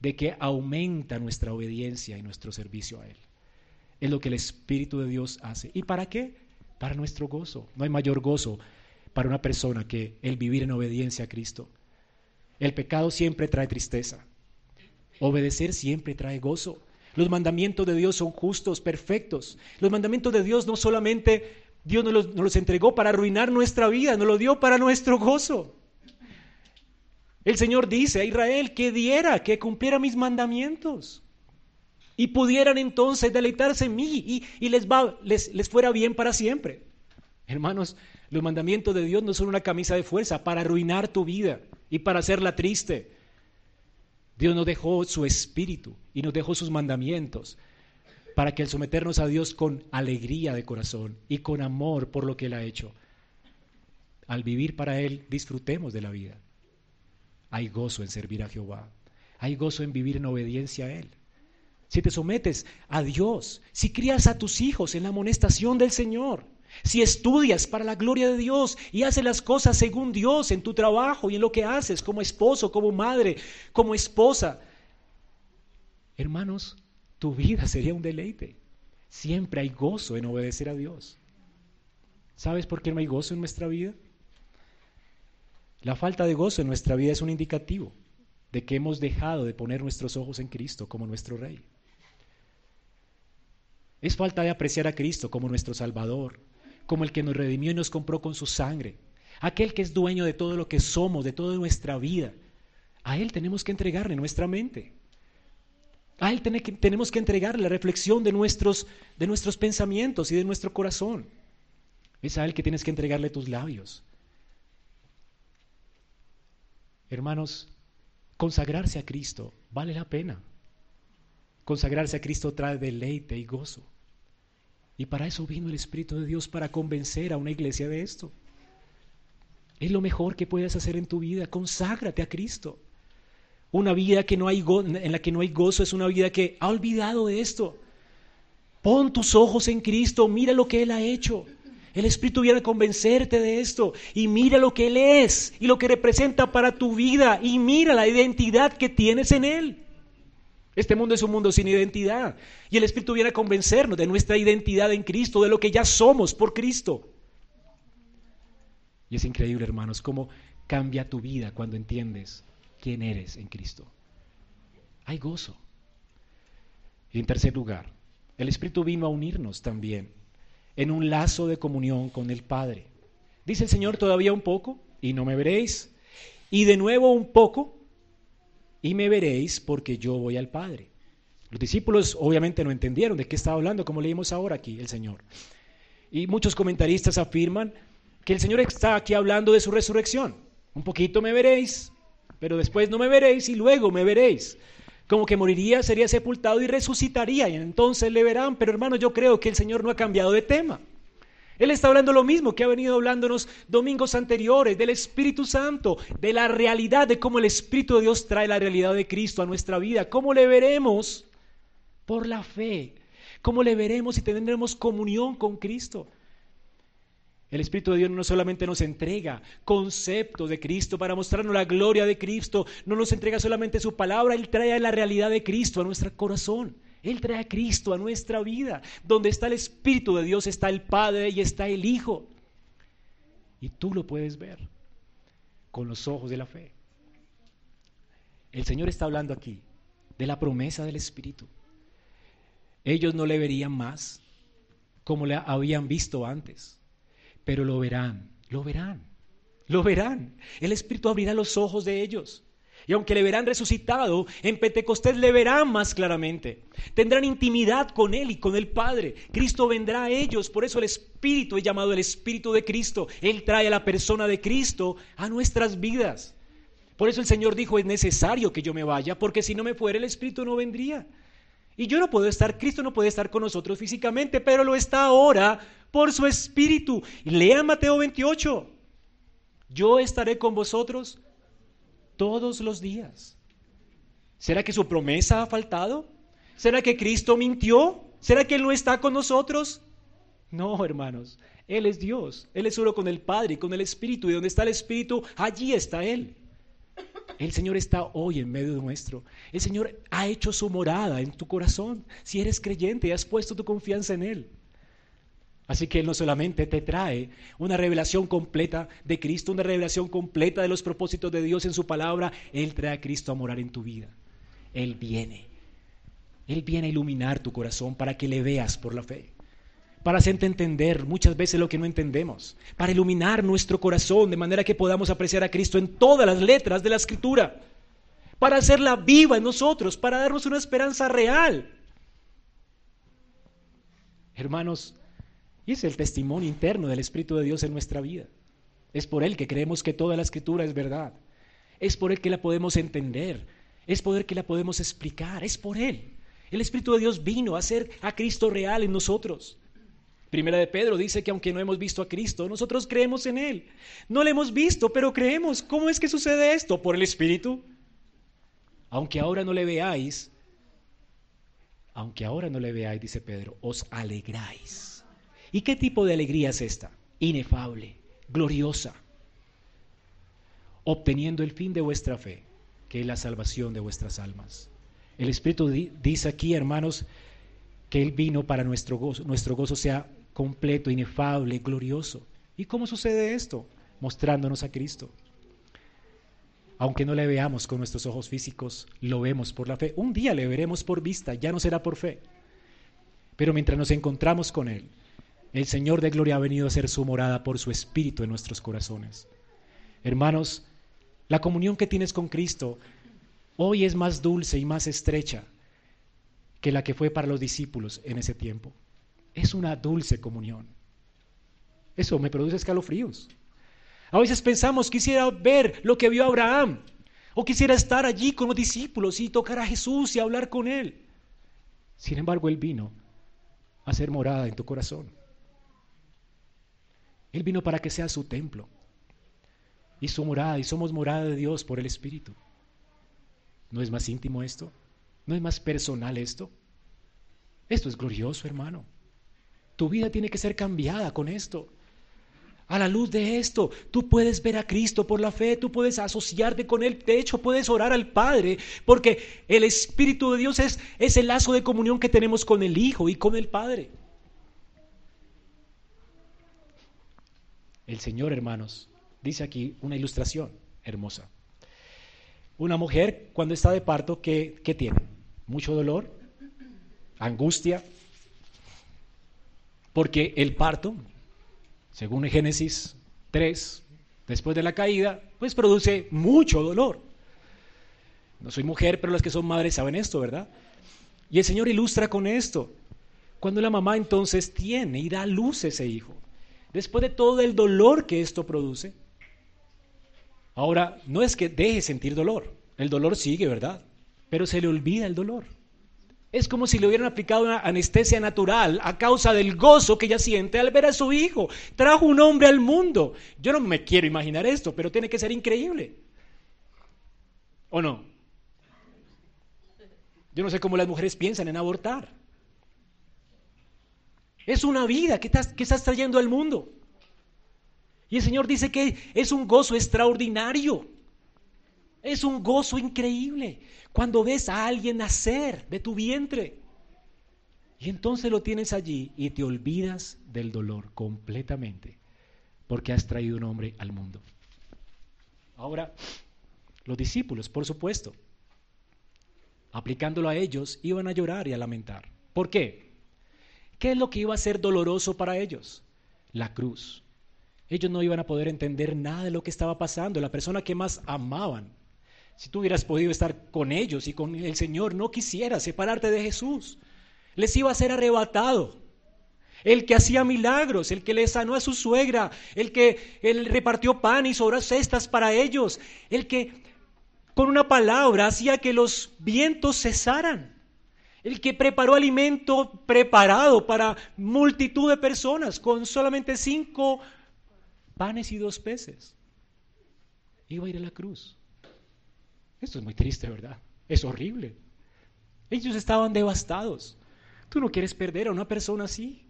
de que aumenta nuestra obediencia y nuestro servicio a Él. Es lo que el Espíritu de Dios hace. ¿Y para qué? Para nuestro gozo. No hay mayor gozo para una persona que el vivir en obediencia a Cristo. El pecado siempre trae tristeza. Obedecer siempre trae gozo. Los mandamientos de Dios son justos, perfectos. Los mandamientos de Dios no solamente Dios nos los, entregó para arruinar nuestra vida, nos lo dio para nuestro gozo. El Señor dice a Israel que diera, que cumpliera mis mandamientos y pudieran entonces deleitarse en mí y, les, fuera bien para siempre. Hermanos, los mandamientos de Dios no son una camisa de fuerza para arruinar tu vida y para hacerla triste. Dios nos dejó su espíritu y nos dejó sus mandamientos para que al someternos a Dios con alegría de corazón y con amor por lo que Él ha hecho, al vivir para Él, disfrutemos de la vida. Hay gozo en servir a Jehová. Hay gozo en vivir en obediencia a Él. Si te sometes a Dios, si crías a tus hijos en la amonestación del Señor, si estudias para la gloria de Dios y haces las cosas según Dios en tu trabajo y en lo que haces como esposo, como madre, como esposa, hermanos, tu vida sería un deleite. Siempre hay gozo en obedecer a Dios. ¿Sabes por qué no hay gozo en nuestra vida? La falta de gozo en nuestra vida es un indicativo de que hemos dejado de poner nuestros ojos en Cristo como nuestro Rey. Es falta de apreciar a Cristo como nuestro Salvador, como el que nos redimió y nos compró con su sangre, aquel que es dueño de todo lo que somos, de toda nuestra vida. A Él tenemos que entregarle nuestra mente. A Él tenemos que entregarle la reflexión de nuestros, de nuestros pensamientos y de nuestro corazón. Es a Él que tienes que entregarle tus labios. Hermanos, consagrarse a Cristo vale la pena. Consagrarse a Cristo trae deleite y gozo. Y para eso vino el Espíritu de Dios, para convencer a una iglesia de esto. Es lo mejor que puedes hacer en tu vida. Conságrate a Cristo. Una vida que no hay en la que no hay gozo es una vida que ha olvidado de esto. Pon tus ojos en Cristo, mira lo que Él ha hecho. El Espíritu viene a convencerte de esto y mira lo que Él es y lo que representa para tu vida y mira la identidad que tienes en Él. Este mundo es un mundo sin identidad. Y el Espíritu viene a convencernos de nuestra identidad en Cristo, de lo que ya somos por Cristo. Y es increíble, hermanos, cómo cambia tu vida cuando entiendes quién eres en Cristo. Hay gozo. Y en tercer lugar, el Espíritu vino a unirnos también en un lazo de comunión con el Padre. Dice el Señor, todavía un poco y no me veréis. Y de nuevo un poco y me veréis porque yo voy al Padre. Los discípulos obviamente no entendieron de qué estaba hablando, como leímos ahora aquí el Señor. Y muchos comentaristas afirman que el Señor está aquí hablando de su resurrección. Un poquito me veréis, pero después no me veréis y luego me veréis. Como que moriría, sería sepultado y resucitaría y entonces le verán. Pero hermano, yo creo que el Señor no ha cambiado de tema. Él está hablando lo mismo que ha venido hablándonos domingos anteriores, del Espíritu Santo, de la realidad, de cómo el Espíritu de Dios trae la realidad de Cristo a nuestra vida. ¿Cómo le veremos? Por la fe. ¿Cómo le veremos y tendremos comunión con Cristo? El Espíritu de Dios no solamente nos entrega conceptos de Cristo para mostrarnos la gloria de Cristo, no nos entrega solamente su palabra, Él trae la realidad de Cristo a nuestro corazón. Él trae a Cristo a nuestra vida. Donde está el Espíritu de Dios está el Padre y está el Hijo. Y tú lo puedes ver con los ojos de la fe. El Señor está hablando aquí de la promesa del Espíritu. Ellos no le verían más como le habían visto antes pero lo verán, lo verán, lo verán. El Espíritu abrirá los ojos de ellos. Y aunque le verán resucitado, en Pentecostés le verán más claramente. Tendrán intimidad con Él y con el Padre. Cristo vendrá a ellos. Por eso el Espíritu es llamado el Espíritu de Cristo. Él trae a la persona de Cristo a nuestras vidas. Por eso el Señor dijo, es necesario que yo me vaya, porque si no me fuera el Espíritu no vendría. Y yo no puedo estar, Cristo no puede estar con nosotros físicamente, pero lo está ahora por su Espíritu. Lean Mateo 28. Yo estaré con vosotros todos los días. ¿Será que su promesa ha faltado? ¿Será que Cristo mintió? ¿Será que Él no está con nosotros? No, hermanos. Él es Dios. Él es uno con el Padre y con el Espíritu. Y donde está el Espíritu, allí está Él. El Señor está hoy en medio nuestro. El Señor ha hecho su morada en tu corazón. Si eres creyente y has puesto tu confianza en Él. Así que Él no solamente te trae una revelación completa de Cristo, una revelación completa de los propósitos de Dios en su palabra, Él trae a Cristo a morar en tu vida. Él viene. Él viene a iluminar tu corazón para que le veas por la fe, para hacerte entender muchas veces lo que no entendemos, para iluminar nuestro corazón de manera que podamos apreciar a Cristo en todas las letras de la Escritura, para hacerla viva en nosotros, para darnos una esperanza real. Hermanos, y es el testimonio interno del Espíritu de Dios en nuestra vida. Es por Él que creemos que toda la escritura es verdad. Es por Él que la podemos entender. Es por Él que la podemos explicar. Es por Él. El Espíritu de Dios vino a hacer a Cristo real en nosotros. Primera de Pedro dice que aunque no hemos visto a Cristo, nosotros creemos en Él. No le hemos visto, pero creemos. ¿Cómo es que sucede esto? Por el Espíritu. Aunque ahora no le veáis, aunque ahora no le veáis, dice Pedro, os alegráis ¿Y qué tipo de alegría es esta? Inefable, gloriosa, obteniendo el fin de vuestra fe, que es la salvación de vuestras almas. El Espíritu dice aquí, hermanos, que Él vino para nuestro gozo, nuestro gozo sea completo, inefable, glorioso. ¿Y cómo sucede esto? Mostrándonos a Cristo. Aunque no le veamos con nuestros ojos físicos, lo vemos por la fe. Un día le veremos por vista, ya no será por fe. Pero mientras nos encontramos con Él, el Señor de gloria ha venido a ser su morada por su Espíritu en nuestros corazones. Hermanos, la comunión que tienes con Cristo hoy es más dulce y más estrecha que la que fue para los discípulos en ese tiempo. Es una dulce comunión. Eso me produce escalofríos. A veces pensamos, quisiera ver lo que vio Abraham, o quisiera estar allí con los discípulos y tocar a Jesús y hablar con él. Sin embargo, Él vino a ser morada en tu corazón. Él vino para que sea su templo y su morada, y somos morada de Dios por el Espíritu. ¿No es más íntimo esto? ¿No es más personal esto? Esto es glorioso, hermano. Tu vida tiene que ser cambiada con esto. A la luz de esto, tú puedes ver a Cristo por la fe, tú puedes asociarte con Él, de hecho puedes orar al Padre, porque el Espíritu de Dios es, es el lazo de comunión que tenemos con el Hijo y con el Padre. El Señor, hermanos, dice aquí una ilustración hermosa. Una mujer cuando está de parto, ¿qué, tiene? Mucho dolor, angustia, porque el parto, según Génesis tres, después de la caída, pues produce mucho dolor. No soy mujer, pero las que son madres saben esto, ¿verdad? Y el Señor ilustra con esto. Cuando la mamá entonces tiene y da a luz ese hijo, después de todo el dolor que esto produce, ahora no es que deje sentir dolor, el dolor sigue, ¿verdad? Pero se le olvida el dolor. Es como si le hubieran aplicado una anestesia natural a causa del gozo que ella siente al ver a su hijo. Trajo un hombre al mundo. Yo no me quiero imaginar esto, pero tiene que ser increíble. ¿O no? Yo no sé cómo las mujeres piensan en abortar. Es una vida que estás, que estás trayendo al mundo. Y el Señor dice que es un gozo extraordinario. Es un gozo increíble cuando ves a alguien nacer de tu vientre. Y entonces lo tienes allí y te olvidas del dolor completamente porque has traído un hombre al mundo. Ahora, los discípulos, por supuesto, aplicándolo a ellos, iban a llorar y a lamentar. ¿Por qué? ¿Qué es lo que iba a ser doloroso para ellos? La cruz. Ellos no iban a poder entender nada de lo que estaba pasando. La persona que más amaban si tú hubieras podido estar con ellos y con el Señor, no quisiera separarte de Jesús. Les iba a ser arrebatado. El que hacía milagros, el que le sanó a su suegra, el que repartió pan y sobras cestas para ellos, el que con una palabra hacía que los vientos cesaran, el que preparó alimento preparado para multitud de personas con solamente cinco panes y dos peces. Iba a ir a la cruz. Esto es muy triste, ¿verdad? Es horrible. Ellos estaban devastados. Tú no quieres perder a una persona así.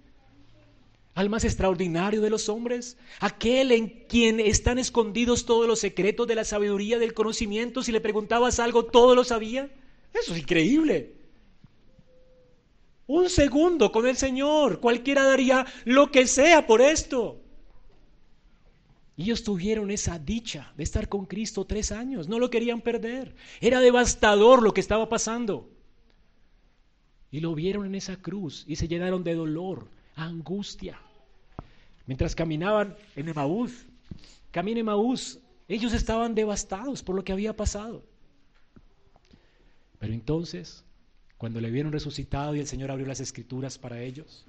Al más extraordinario de los hombres, aquel en quien están escondidos todos los secretos de la sabiduría, del conocimiento. Si le preguntabas algo, todo lo sabía. Eso es increíble. Un segundo con el Señor, cualquiera daría lo que sea por esto. Ellos tuvieron esa dicha de estar con Cristo tres años, no lo querían perder. Era devastador lo que estaba pasando. Y lo vieron en esa cruz y se llenaron de dolor, angustia. Mientras caminaban en Emaús, camino en Emaús, ellos estaban devastados por lo que había pasado. Pero entonces, cuando le vieron resucitado y el Señor abrió las escrituras para ellos,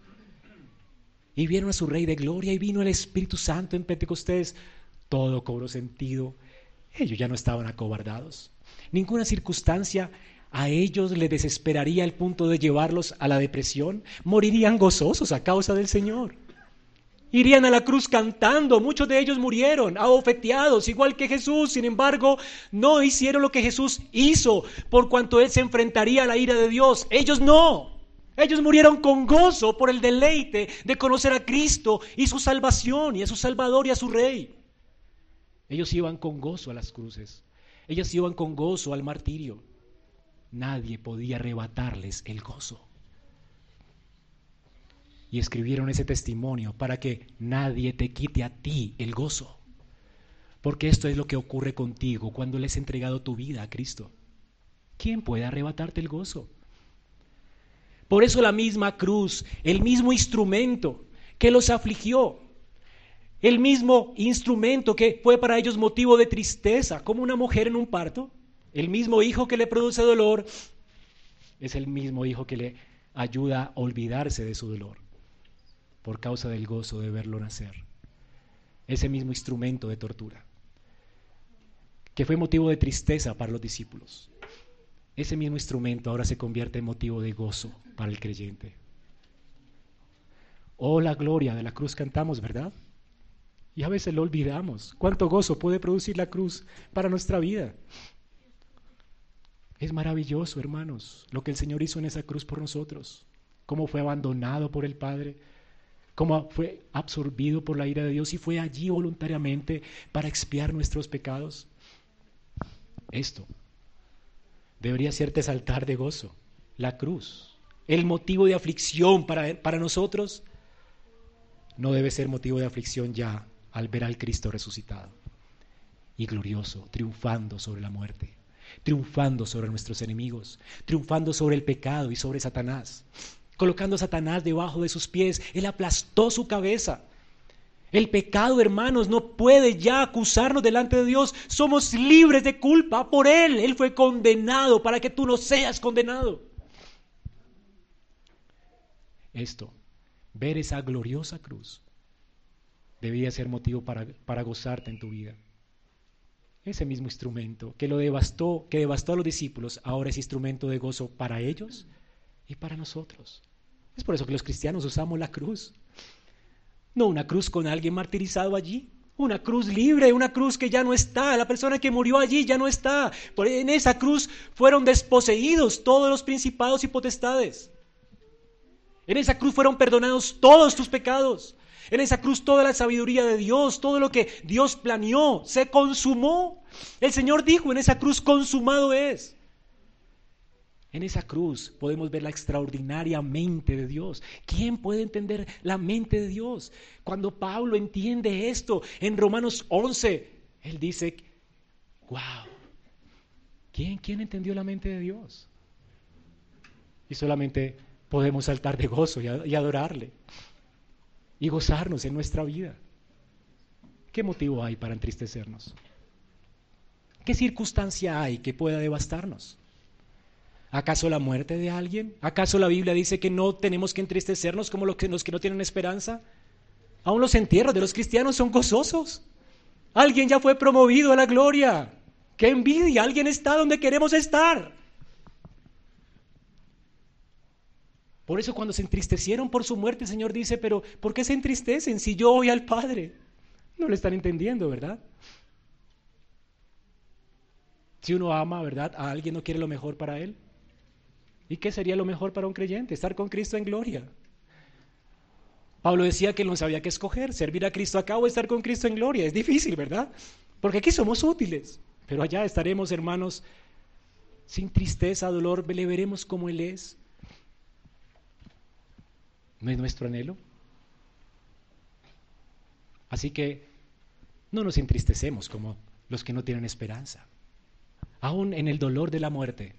y vieron a su Rey de Gloria y vino el Espíritu Santo en Pentecostés, todo cobró sentido. Ellos ya no estaban acobardados. Ninguna circunstancia a ellos les desesperaría al punto de llevarlos a la depresión. Morirían gozosos a causa del Señor. Irían a la cruz cantando, muchos de ellos murieron, abofeteados, igual que Jesús. Sin embargo, no hicieron lo que Jesús hizo, por cuanto Él se enfrentaría a la ira de Dios. Ellos no. Ellos murieron con gozo por el deleite de conocer a Cristo y su salvación y a su Salvador y a su Rey. Ellos iban con gozo a las cruces. Ellos iban con gozo al martirio. Nadie podía arrebatarles el gozo. Y escribieron ese testimonio para que nadie te quite a ti el gozo. Porque esto es lo que ocurre contigo cuando le has entregado tu vida a Cristo. ¿Quién puede arrebatarte el gozo? Por eso la misma cruz, el mismo instrumento que los afligió, el mismo instrumento que fue para ellos motivo de tristeza, como una mujer en un parto, el mismo hijo que le produce dolor, es el mismo hijo que le ayuda a olvidarse de su dolor por causa del gozo de verlo nacer. Ese mismo instrumento de tortura, que fue motivo de tristeza para los discípulos, ese mismo instrumento ahora se convierte en motivo de gozo para el creyente. Oh, la gloria de la cruz cantamos, ¿verdad? Y a veces lo olvidamos. ¿Cuánto gozo puede producir la cruz para nuestra vida? Es maravilloso, hermanos, lo que el Señor hizo en esa cruz por nosotros. Cómo fue abandonado por el Padre, cómo fue absorbido por la ira de Dios y fue allí voluntariamente para expiar nuestros pecados. Esto debería hacerte saltar de gozo. La cruz, el motivo de aflicción para, para nosotros, no debe ser motivo de aflicción ya al ver al Cristo resucitado y glorioso, triunfando sobre la muerte, triunfando sobre nuestros enemigos, triunfando sobre el pecado y sobre Satanás, colocando a Satanás debajo de sus pies. Él aplastó su cabeza. El pecado, hermanos, no puede ya acusarnos delante de Dios. Somos libres de culpa por Él. Él fue condenado para que tú no seas condenado. Esto, ver esa gloriosa cruz, debía ser motivo para, para gozarte en tu vida. Ese mismo instrumento que lo devastó, que devastó a los discípulos, ahora es instrumento de gozo para ellos y para nosotros. Es por eso que los cristianos usamos la cruz. No una cruz con alguien martirizado allí, una cruz libre, una cruz que ya no está. La persona que murió allí ya no está. En esa cruz fueron desposeídos todos los principados y potestades. En esa cruz fueron perdonados todos tus pecados. En esa cruz toda la sabiduría de Dios, todo lo que Dios planeó, se consumó. El Señor dijo, en esa cruz consumado es. En esa cruz podemos ver la extraordinaria mente de Dios. ¿Quién puede entender la mente de Dios? Cuando Pablo entiende esto en Romanos 11, él dice, wow, ¿quién, quién entendió la mente de Dios? Y solamente podemos saltar de gozo y, adorarle y gozarnos en nuestra vida. ¿Qué motivo hay para entristecernos? ¿Qué circunstancia hay que pueda devastarnos? ¿Acaso la muerte de alguien? ¿Acaso la Biblia dice que no tenemos que entristecernos como los que, no tienen esperanza? Aún los entierros de los cristianos son gozosos. Alguien ya fue promovido a la gloria. ¡Qué envidia! Alguien está donde queremos estar. Por eso cuando se entristecieron por su muerte, el Señor dice, pero ¿por qué se entristecen si yo voy al Padre? No lo están entendiendo, ¿verdad? Si uno ama, ¿verdad? A alguien no quiere lo mejor para él. ¿Y qué sería lo mejor para un creyente? Estar con Cristo en gloria. Pablo decía que no sabía qué escoger, servir a Cristo acá o estar con Cristo en gloria. Es difícil, ¿verdad? Porque aquí somos útiles, pero allá estaremos, hermanos, sin tristeza, dolor, le veremos como Él es. ¿No es nuestro anhelo? Así que no nos entristecemos como los que no tienen esperanza. Aún en el dolor de la muerte,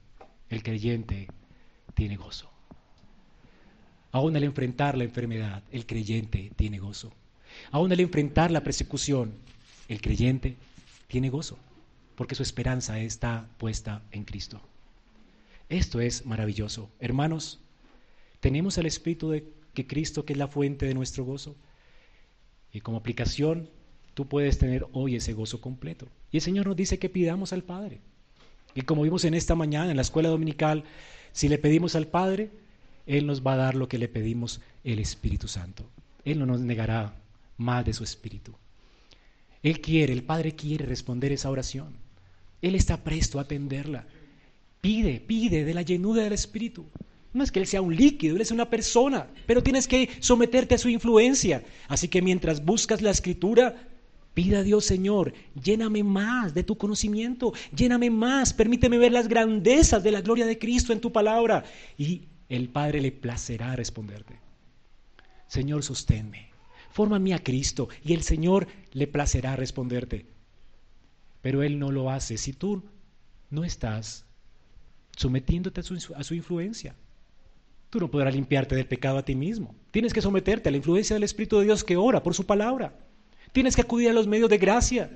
el creyente tiene gozo. Aún al enfrentar la enfermedad, el creyente tiene gozo. Aún al enfrentar la persecución, el creyente tiene gozo, porque su esperanza está puesta en Cristo. Esto es maravilloso. Hermanos, tenemos el Espíritu de que Cristo, que es la fuente de nuestro gozo. Y como aplicación, tú puedes tener hoy ese gozo completo. Y el Señor nos dice que pidamos al Padre. Y como vimos en esta mañana en la escuela dominical, si le pedimos al Padre, Él nos va a dar lo que le pedimos, el Espíritu Santo. Él no nos negará más de su Espíritu. Él quiere, el Padre quiere responder esa oración. Él está presto a atenderla. Pide, pide de la llenura del Espíritu. No es que Él sea un líquido, Él es una persona, pero tienes que someterte a su influencia. Así que mientras buscas la escritura, pida a Dios, Señor, lléname más de tu conocimiento, lléname más, permíteme ver las grandezas de la gloria de Cristo en tu palabra. Y el Padre le placerá responderte. Señor, sosténme, fórmame a Cristo y el Señor le placerá responderte. Pero Él no lo hace si tú no estás sometiéndote a su, a su influencia. Tú no podrás limpiarte del pecado a ti mismo. Tienes que someterte a la influencia del Espíritu de Dios que ora por su palabra. Tienes que acudir a los medios de gracia.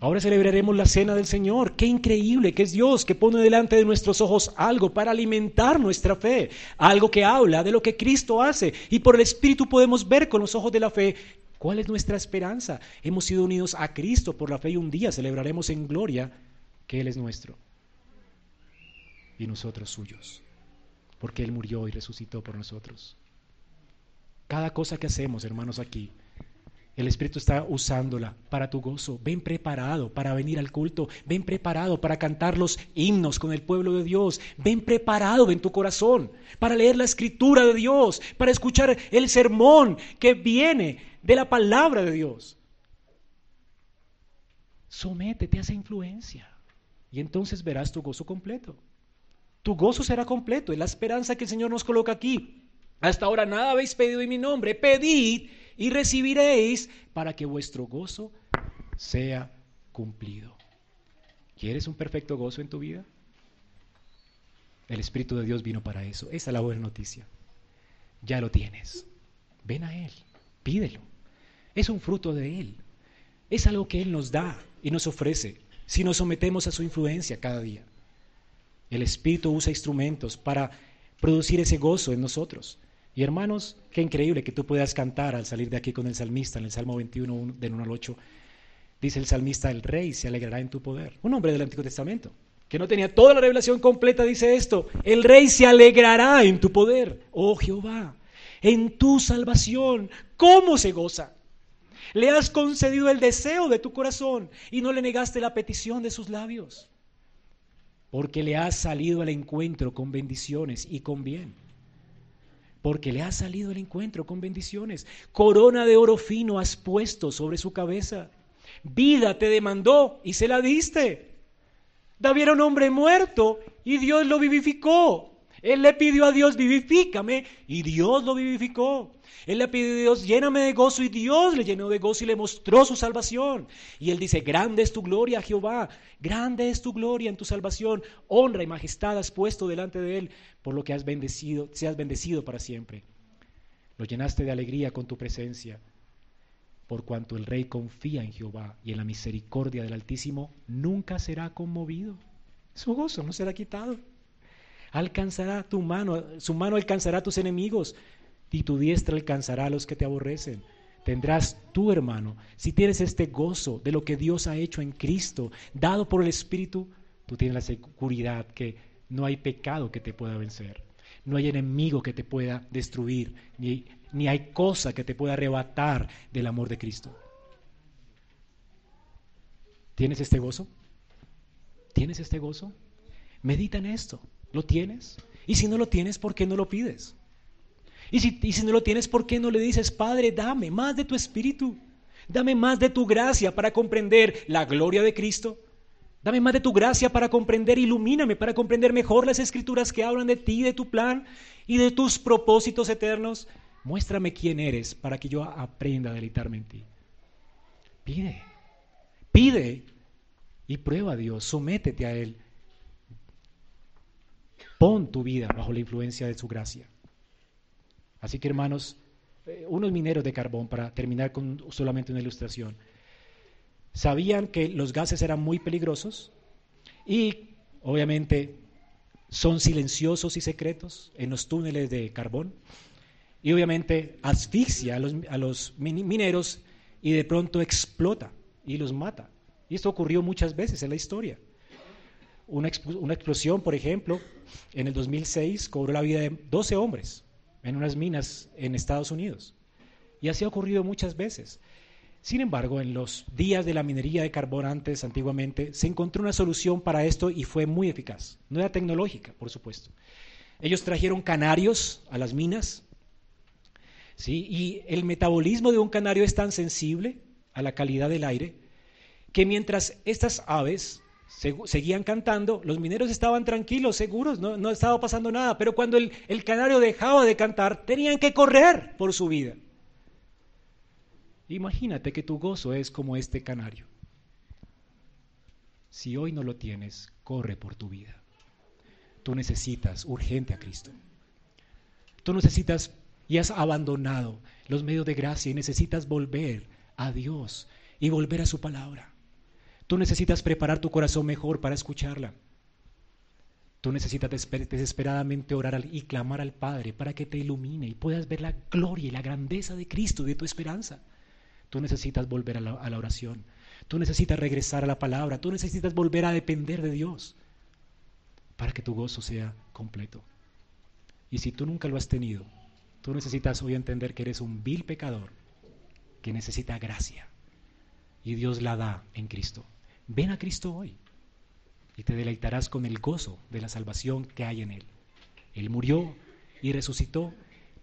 Ahora celebraremos la cena del Señor. Qué increíble que es Dios que pone delante de nuestros ojos algo para alimentar nuestra fe, algo que habla de lo que Cristo hace. Y por el Espíritu podemos ver con los ojos de la fe cuál es nuestra esperanza. Hemos sido unidos a Cristo por la fe y un día celebraremos en gloria que Él es nuestro y nosotros suyos porque Él murió y resucitó por nosotros. Cada cosa que hacemos, hermanos, aquí, el Espíritu está usándola para tu gozo. Ven preparado para venir al culto. Ven preparado para cantar los himnos con el pueblo de Dios. Ven preparado en tu corazón para leer la escritura de Dios, para escuchar el sermón que viene de la palabra de Dios. Sométete a esa influencia y entonces verás tu gozo completo. Tu gozo será completo. Es la esperanza que el Señor nos coloca aquí. Hasta ahora nada habéis pedido en mi nombre. Pedid y recibiréis para que vuestro gozo sea cumplido. ¿Quieres un perfecto gozo en tu vida? El Espíritu de Dios vino para eso. Esa es la buena noticia. Ya lo tienes. Ven a Él. Pídelo. Es un fruto de Él. Es algo que Él nos da y nos ofrece si nos sometemos a su influencia cada día. El Espíritu usa instrumentos para producir ese gozo en nosotros. Y hermanos, qué increíble que tú puedas cantar al salir de aquí con el salmista en el Salmo 21, del 1 al 8. Dice el salmista, el rey se alegrará en tu poder. Un hombre del Antiguo Testamento, que no tenía toda la revelación completa, dice esto, el rey se alegrará en tu poder, oh Jehová, en tu salvación. ¿Cómo se goza? Le has concedido el deseo de tu corazón y no le negaste la petición de sus labios, porque le has salido al encuentro con bendiciones y con bien porque le ha salido el encuentro con bendiciones. Corona de oro fino has puesto sobre su cabeza. Vida te demandó y se la diste. David era un hombre muerto y Dios lo vivificó. Él le pidió a Dios, vivifícame, y Dios lo vivificó. Él le pidió a Dios, lléname de gozo, y Dios le llenó de gozo y le mostró su salvación. Y él dice, grande es tu gloria, Jehová, grande es tu gloria en tu salvación, honra y majestad has puesto delante de él, por lo que has bendecido, seas bendecido para siempre. Lo llenaste de alegría con tu presencia, por cuanto el rey confía en Jehová y en la misericordia del Altísimo, nunca será conmovido. Su gozo no será quitado alcanzará tu mano, su mano alcanzará a tus enemigos y tu diestra alcanzará a los que te aborrecen. Tendrás tú, hermano, si tienes este gozo de lo que Dios ha hecho en Cristo, dado por el Espíritu, tú tienes la seguridad que no hay pecado que te pueda vencer, no hay enemigo que te pueda destruir, ni, ni hay cosa que te pueda arrebatar del amor de Cristo. ¿Tienes este gozo? ¿Tienes este gozo? Medita en esto. ¿Lo tienes? Y si no lo tienes, ¿por qué no lo pides? Y si, si no lo tienes, ¿por qué no le dices, Padre, dame más de tu espíritu? Dame más de tu gracia para comprender la gloria de Cristo. Dame más de tu gracia para comprender, ilumíname, para comprender mejor las escrituras que hablan de ti, de tu plan y de tus propósitos eternos. Muéstrame quién eres para que yo aprenda a deleitarme en ti. Pide, pide y prueba a Dios, sométete a Él. Pon tu vida bajo la influencia de su gracia. Así que hermanos, eh, unos mineros de carbón, para terminar con solamente una ilustración, sabían que los gases eran muy peligrosos y obviamente son silenciosos y secretos en los túneles de carbón y obviamente asfixia a los, a los mineros y de pronto explota y los mata. Y esto ocurrió muchas veces en la historia. Una, explosión, por ejemplo, en el 2006 cobró la vida de 12 hombres en unas minas en Estados Unidos. Y así ha ocurrido muchas veces. Sin embargo, en los días de la minería de carbón antes, antiguamente, se encontró una solución para esto y fue muy eficaz. No era tecnológica, por supuesto. Ellos trajeron canarios a las minas, ¿sí? y el metabolismo de un canario es tan sensible a la calidad del aire que mientras estas aves seguían cantando, los mineros estaban tranquilos, seguros, no, estaba pasando nada, pero cuando el, canario dejaba de cantar, tenían que correr por su vida. Imagínate que tu gozo es como este canario. Si hoy no lo tienes, corre por tu vida. Tú necesitas urgente a Cristo. Tú necesitas y has abandonado los medios de gracia y necesitas volver a Dios y volver a su palabra. Tú necesitas preparar tu corazón mejor para escucharla. Tú necesitas desesperadamente orar y clamar al Padre para que te ilumine y puedas ver la gloria y la grandeza de Cristo de tu esperanza. Tú necesitas volver a la, a la, oración. Tú necesitas regresar a la palabra. Tú necesitas volver a depender de Dios para que tu gozo sea completo. Y si tú nunca lo has tenido, tú necesitas hoy entender que eres un vil pecador que necesita gracia. Y Dios la da en Cristo. Ven a Cristo hoy y te deleitarás con el gozo de la salvación que hay en Él. Él murió y resucitó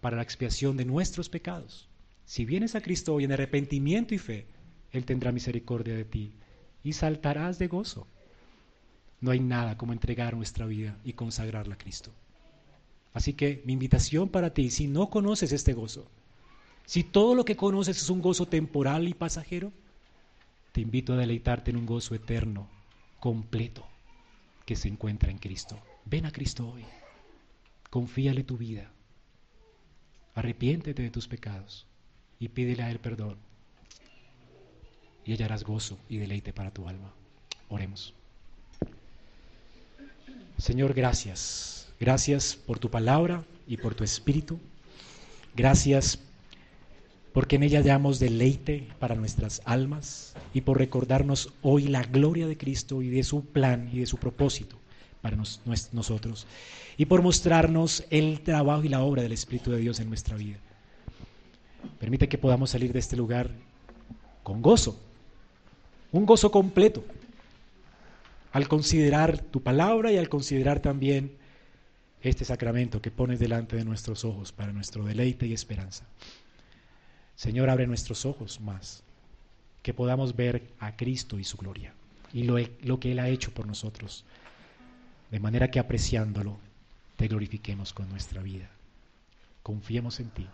para la expiación de nuestros pecados. Si vienes a Cristo hoy en arrepentimiento y fe, Él tendrá misericordia de ti y saltarás de gozo. No hay nada como entregar nuestra vida y consagrarla a Cristo. Así que mi invitación para ti, si no conoces este gozo, si todo lo que conoces es un gozo temporal y pasajero, te invito a deleitarte en un gozo eterno, completo, que se encuentra en Cristo. Ven a Cristo hoy. Confíale tu vida. Arrepiéntete de tus pecados y pídele a Él perdón. y hallarás gozo y deleite para tu alma. Oremos. Señor, gracias. Gracias por tu palabra y por tu espíritu. Gracias porque en ella hallamos deleite para nuestras almas y por recordarnos hoy la gloria de Cristo y de su plan y de su propósito para nosotros y por mostrarnos el trabajo y la obra del Espíritu de Dios en nuestra vida. Permite que podamos salir de este lugar con gozo, un gozo completo, al considerar tu palabra y al considerar también este sacramento que pones delante de nuestros ojos para nuestro deleite y esperanza. Señor, abre nuestros ojos más, que podamos ver a Cristo y su gloria y lo, lo que Él ha hecho por nosotros, de manera que apreciándolo, te glorifiquemos con nuestra vida. Confiemos en ti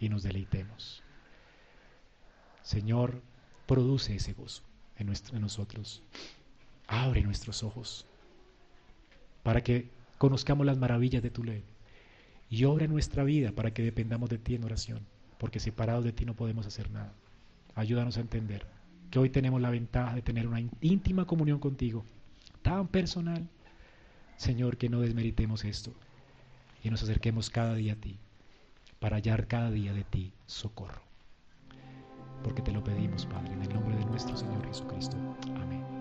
y nos deleitemos. Señor, produce ese gozo en, en nosotros. Abre nuestros ojos para que conozcamos las maravillas de tu ley y obra nuestra vida para que dependamos de ti en oración, porque separados de ti no podemos hacer nada. Ayúdanos a entender que hoy tenemos la ventaja de tener una íntima comunión contigo, tan personal, Señor, que no desmeritemos esto y nos acerquemos cada día a ti para hallar cada día de ti socorro. Porque te lo pedimos, Padre, en el nombre de nuestro Señor Jesucristo. Amén.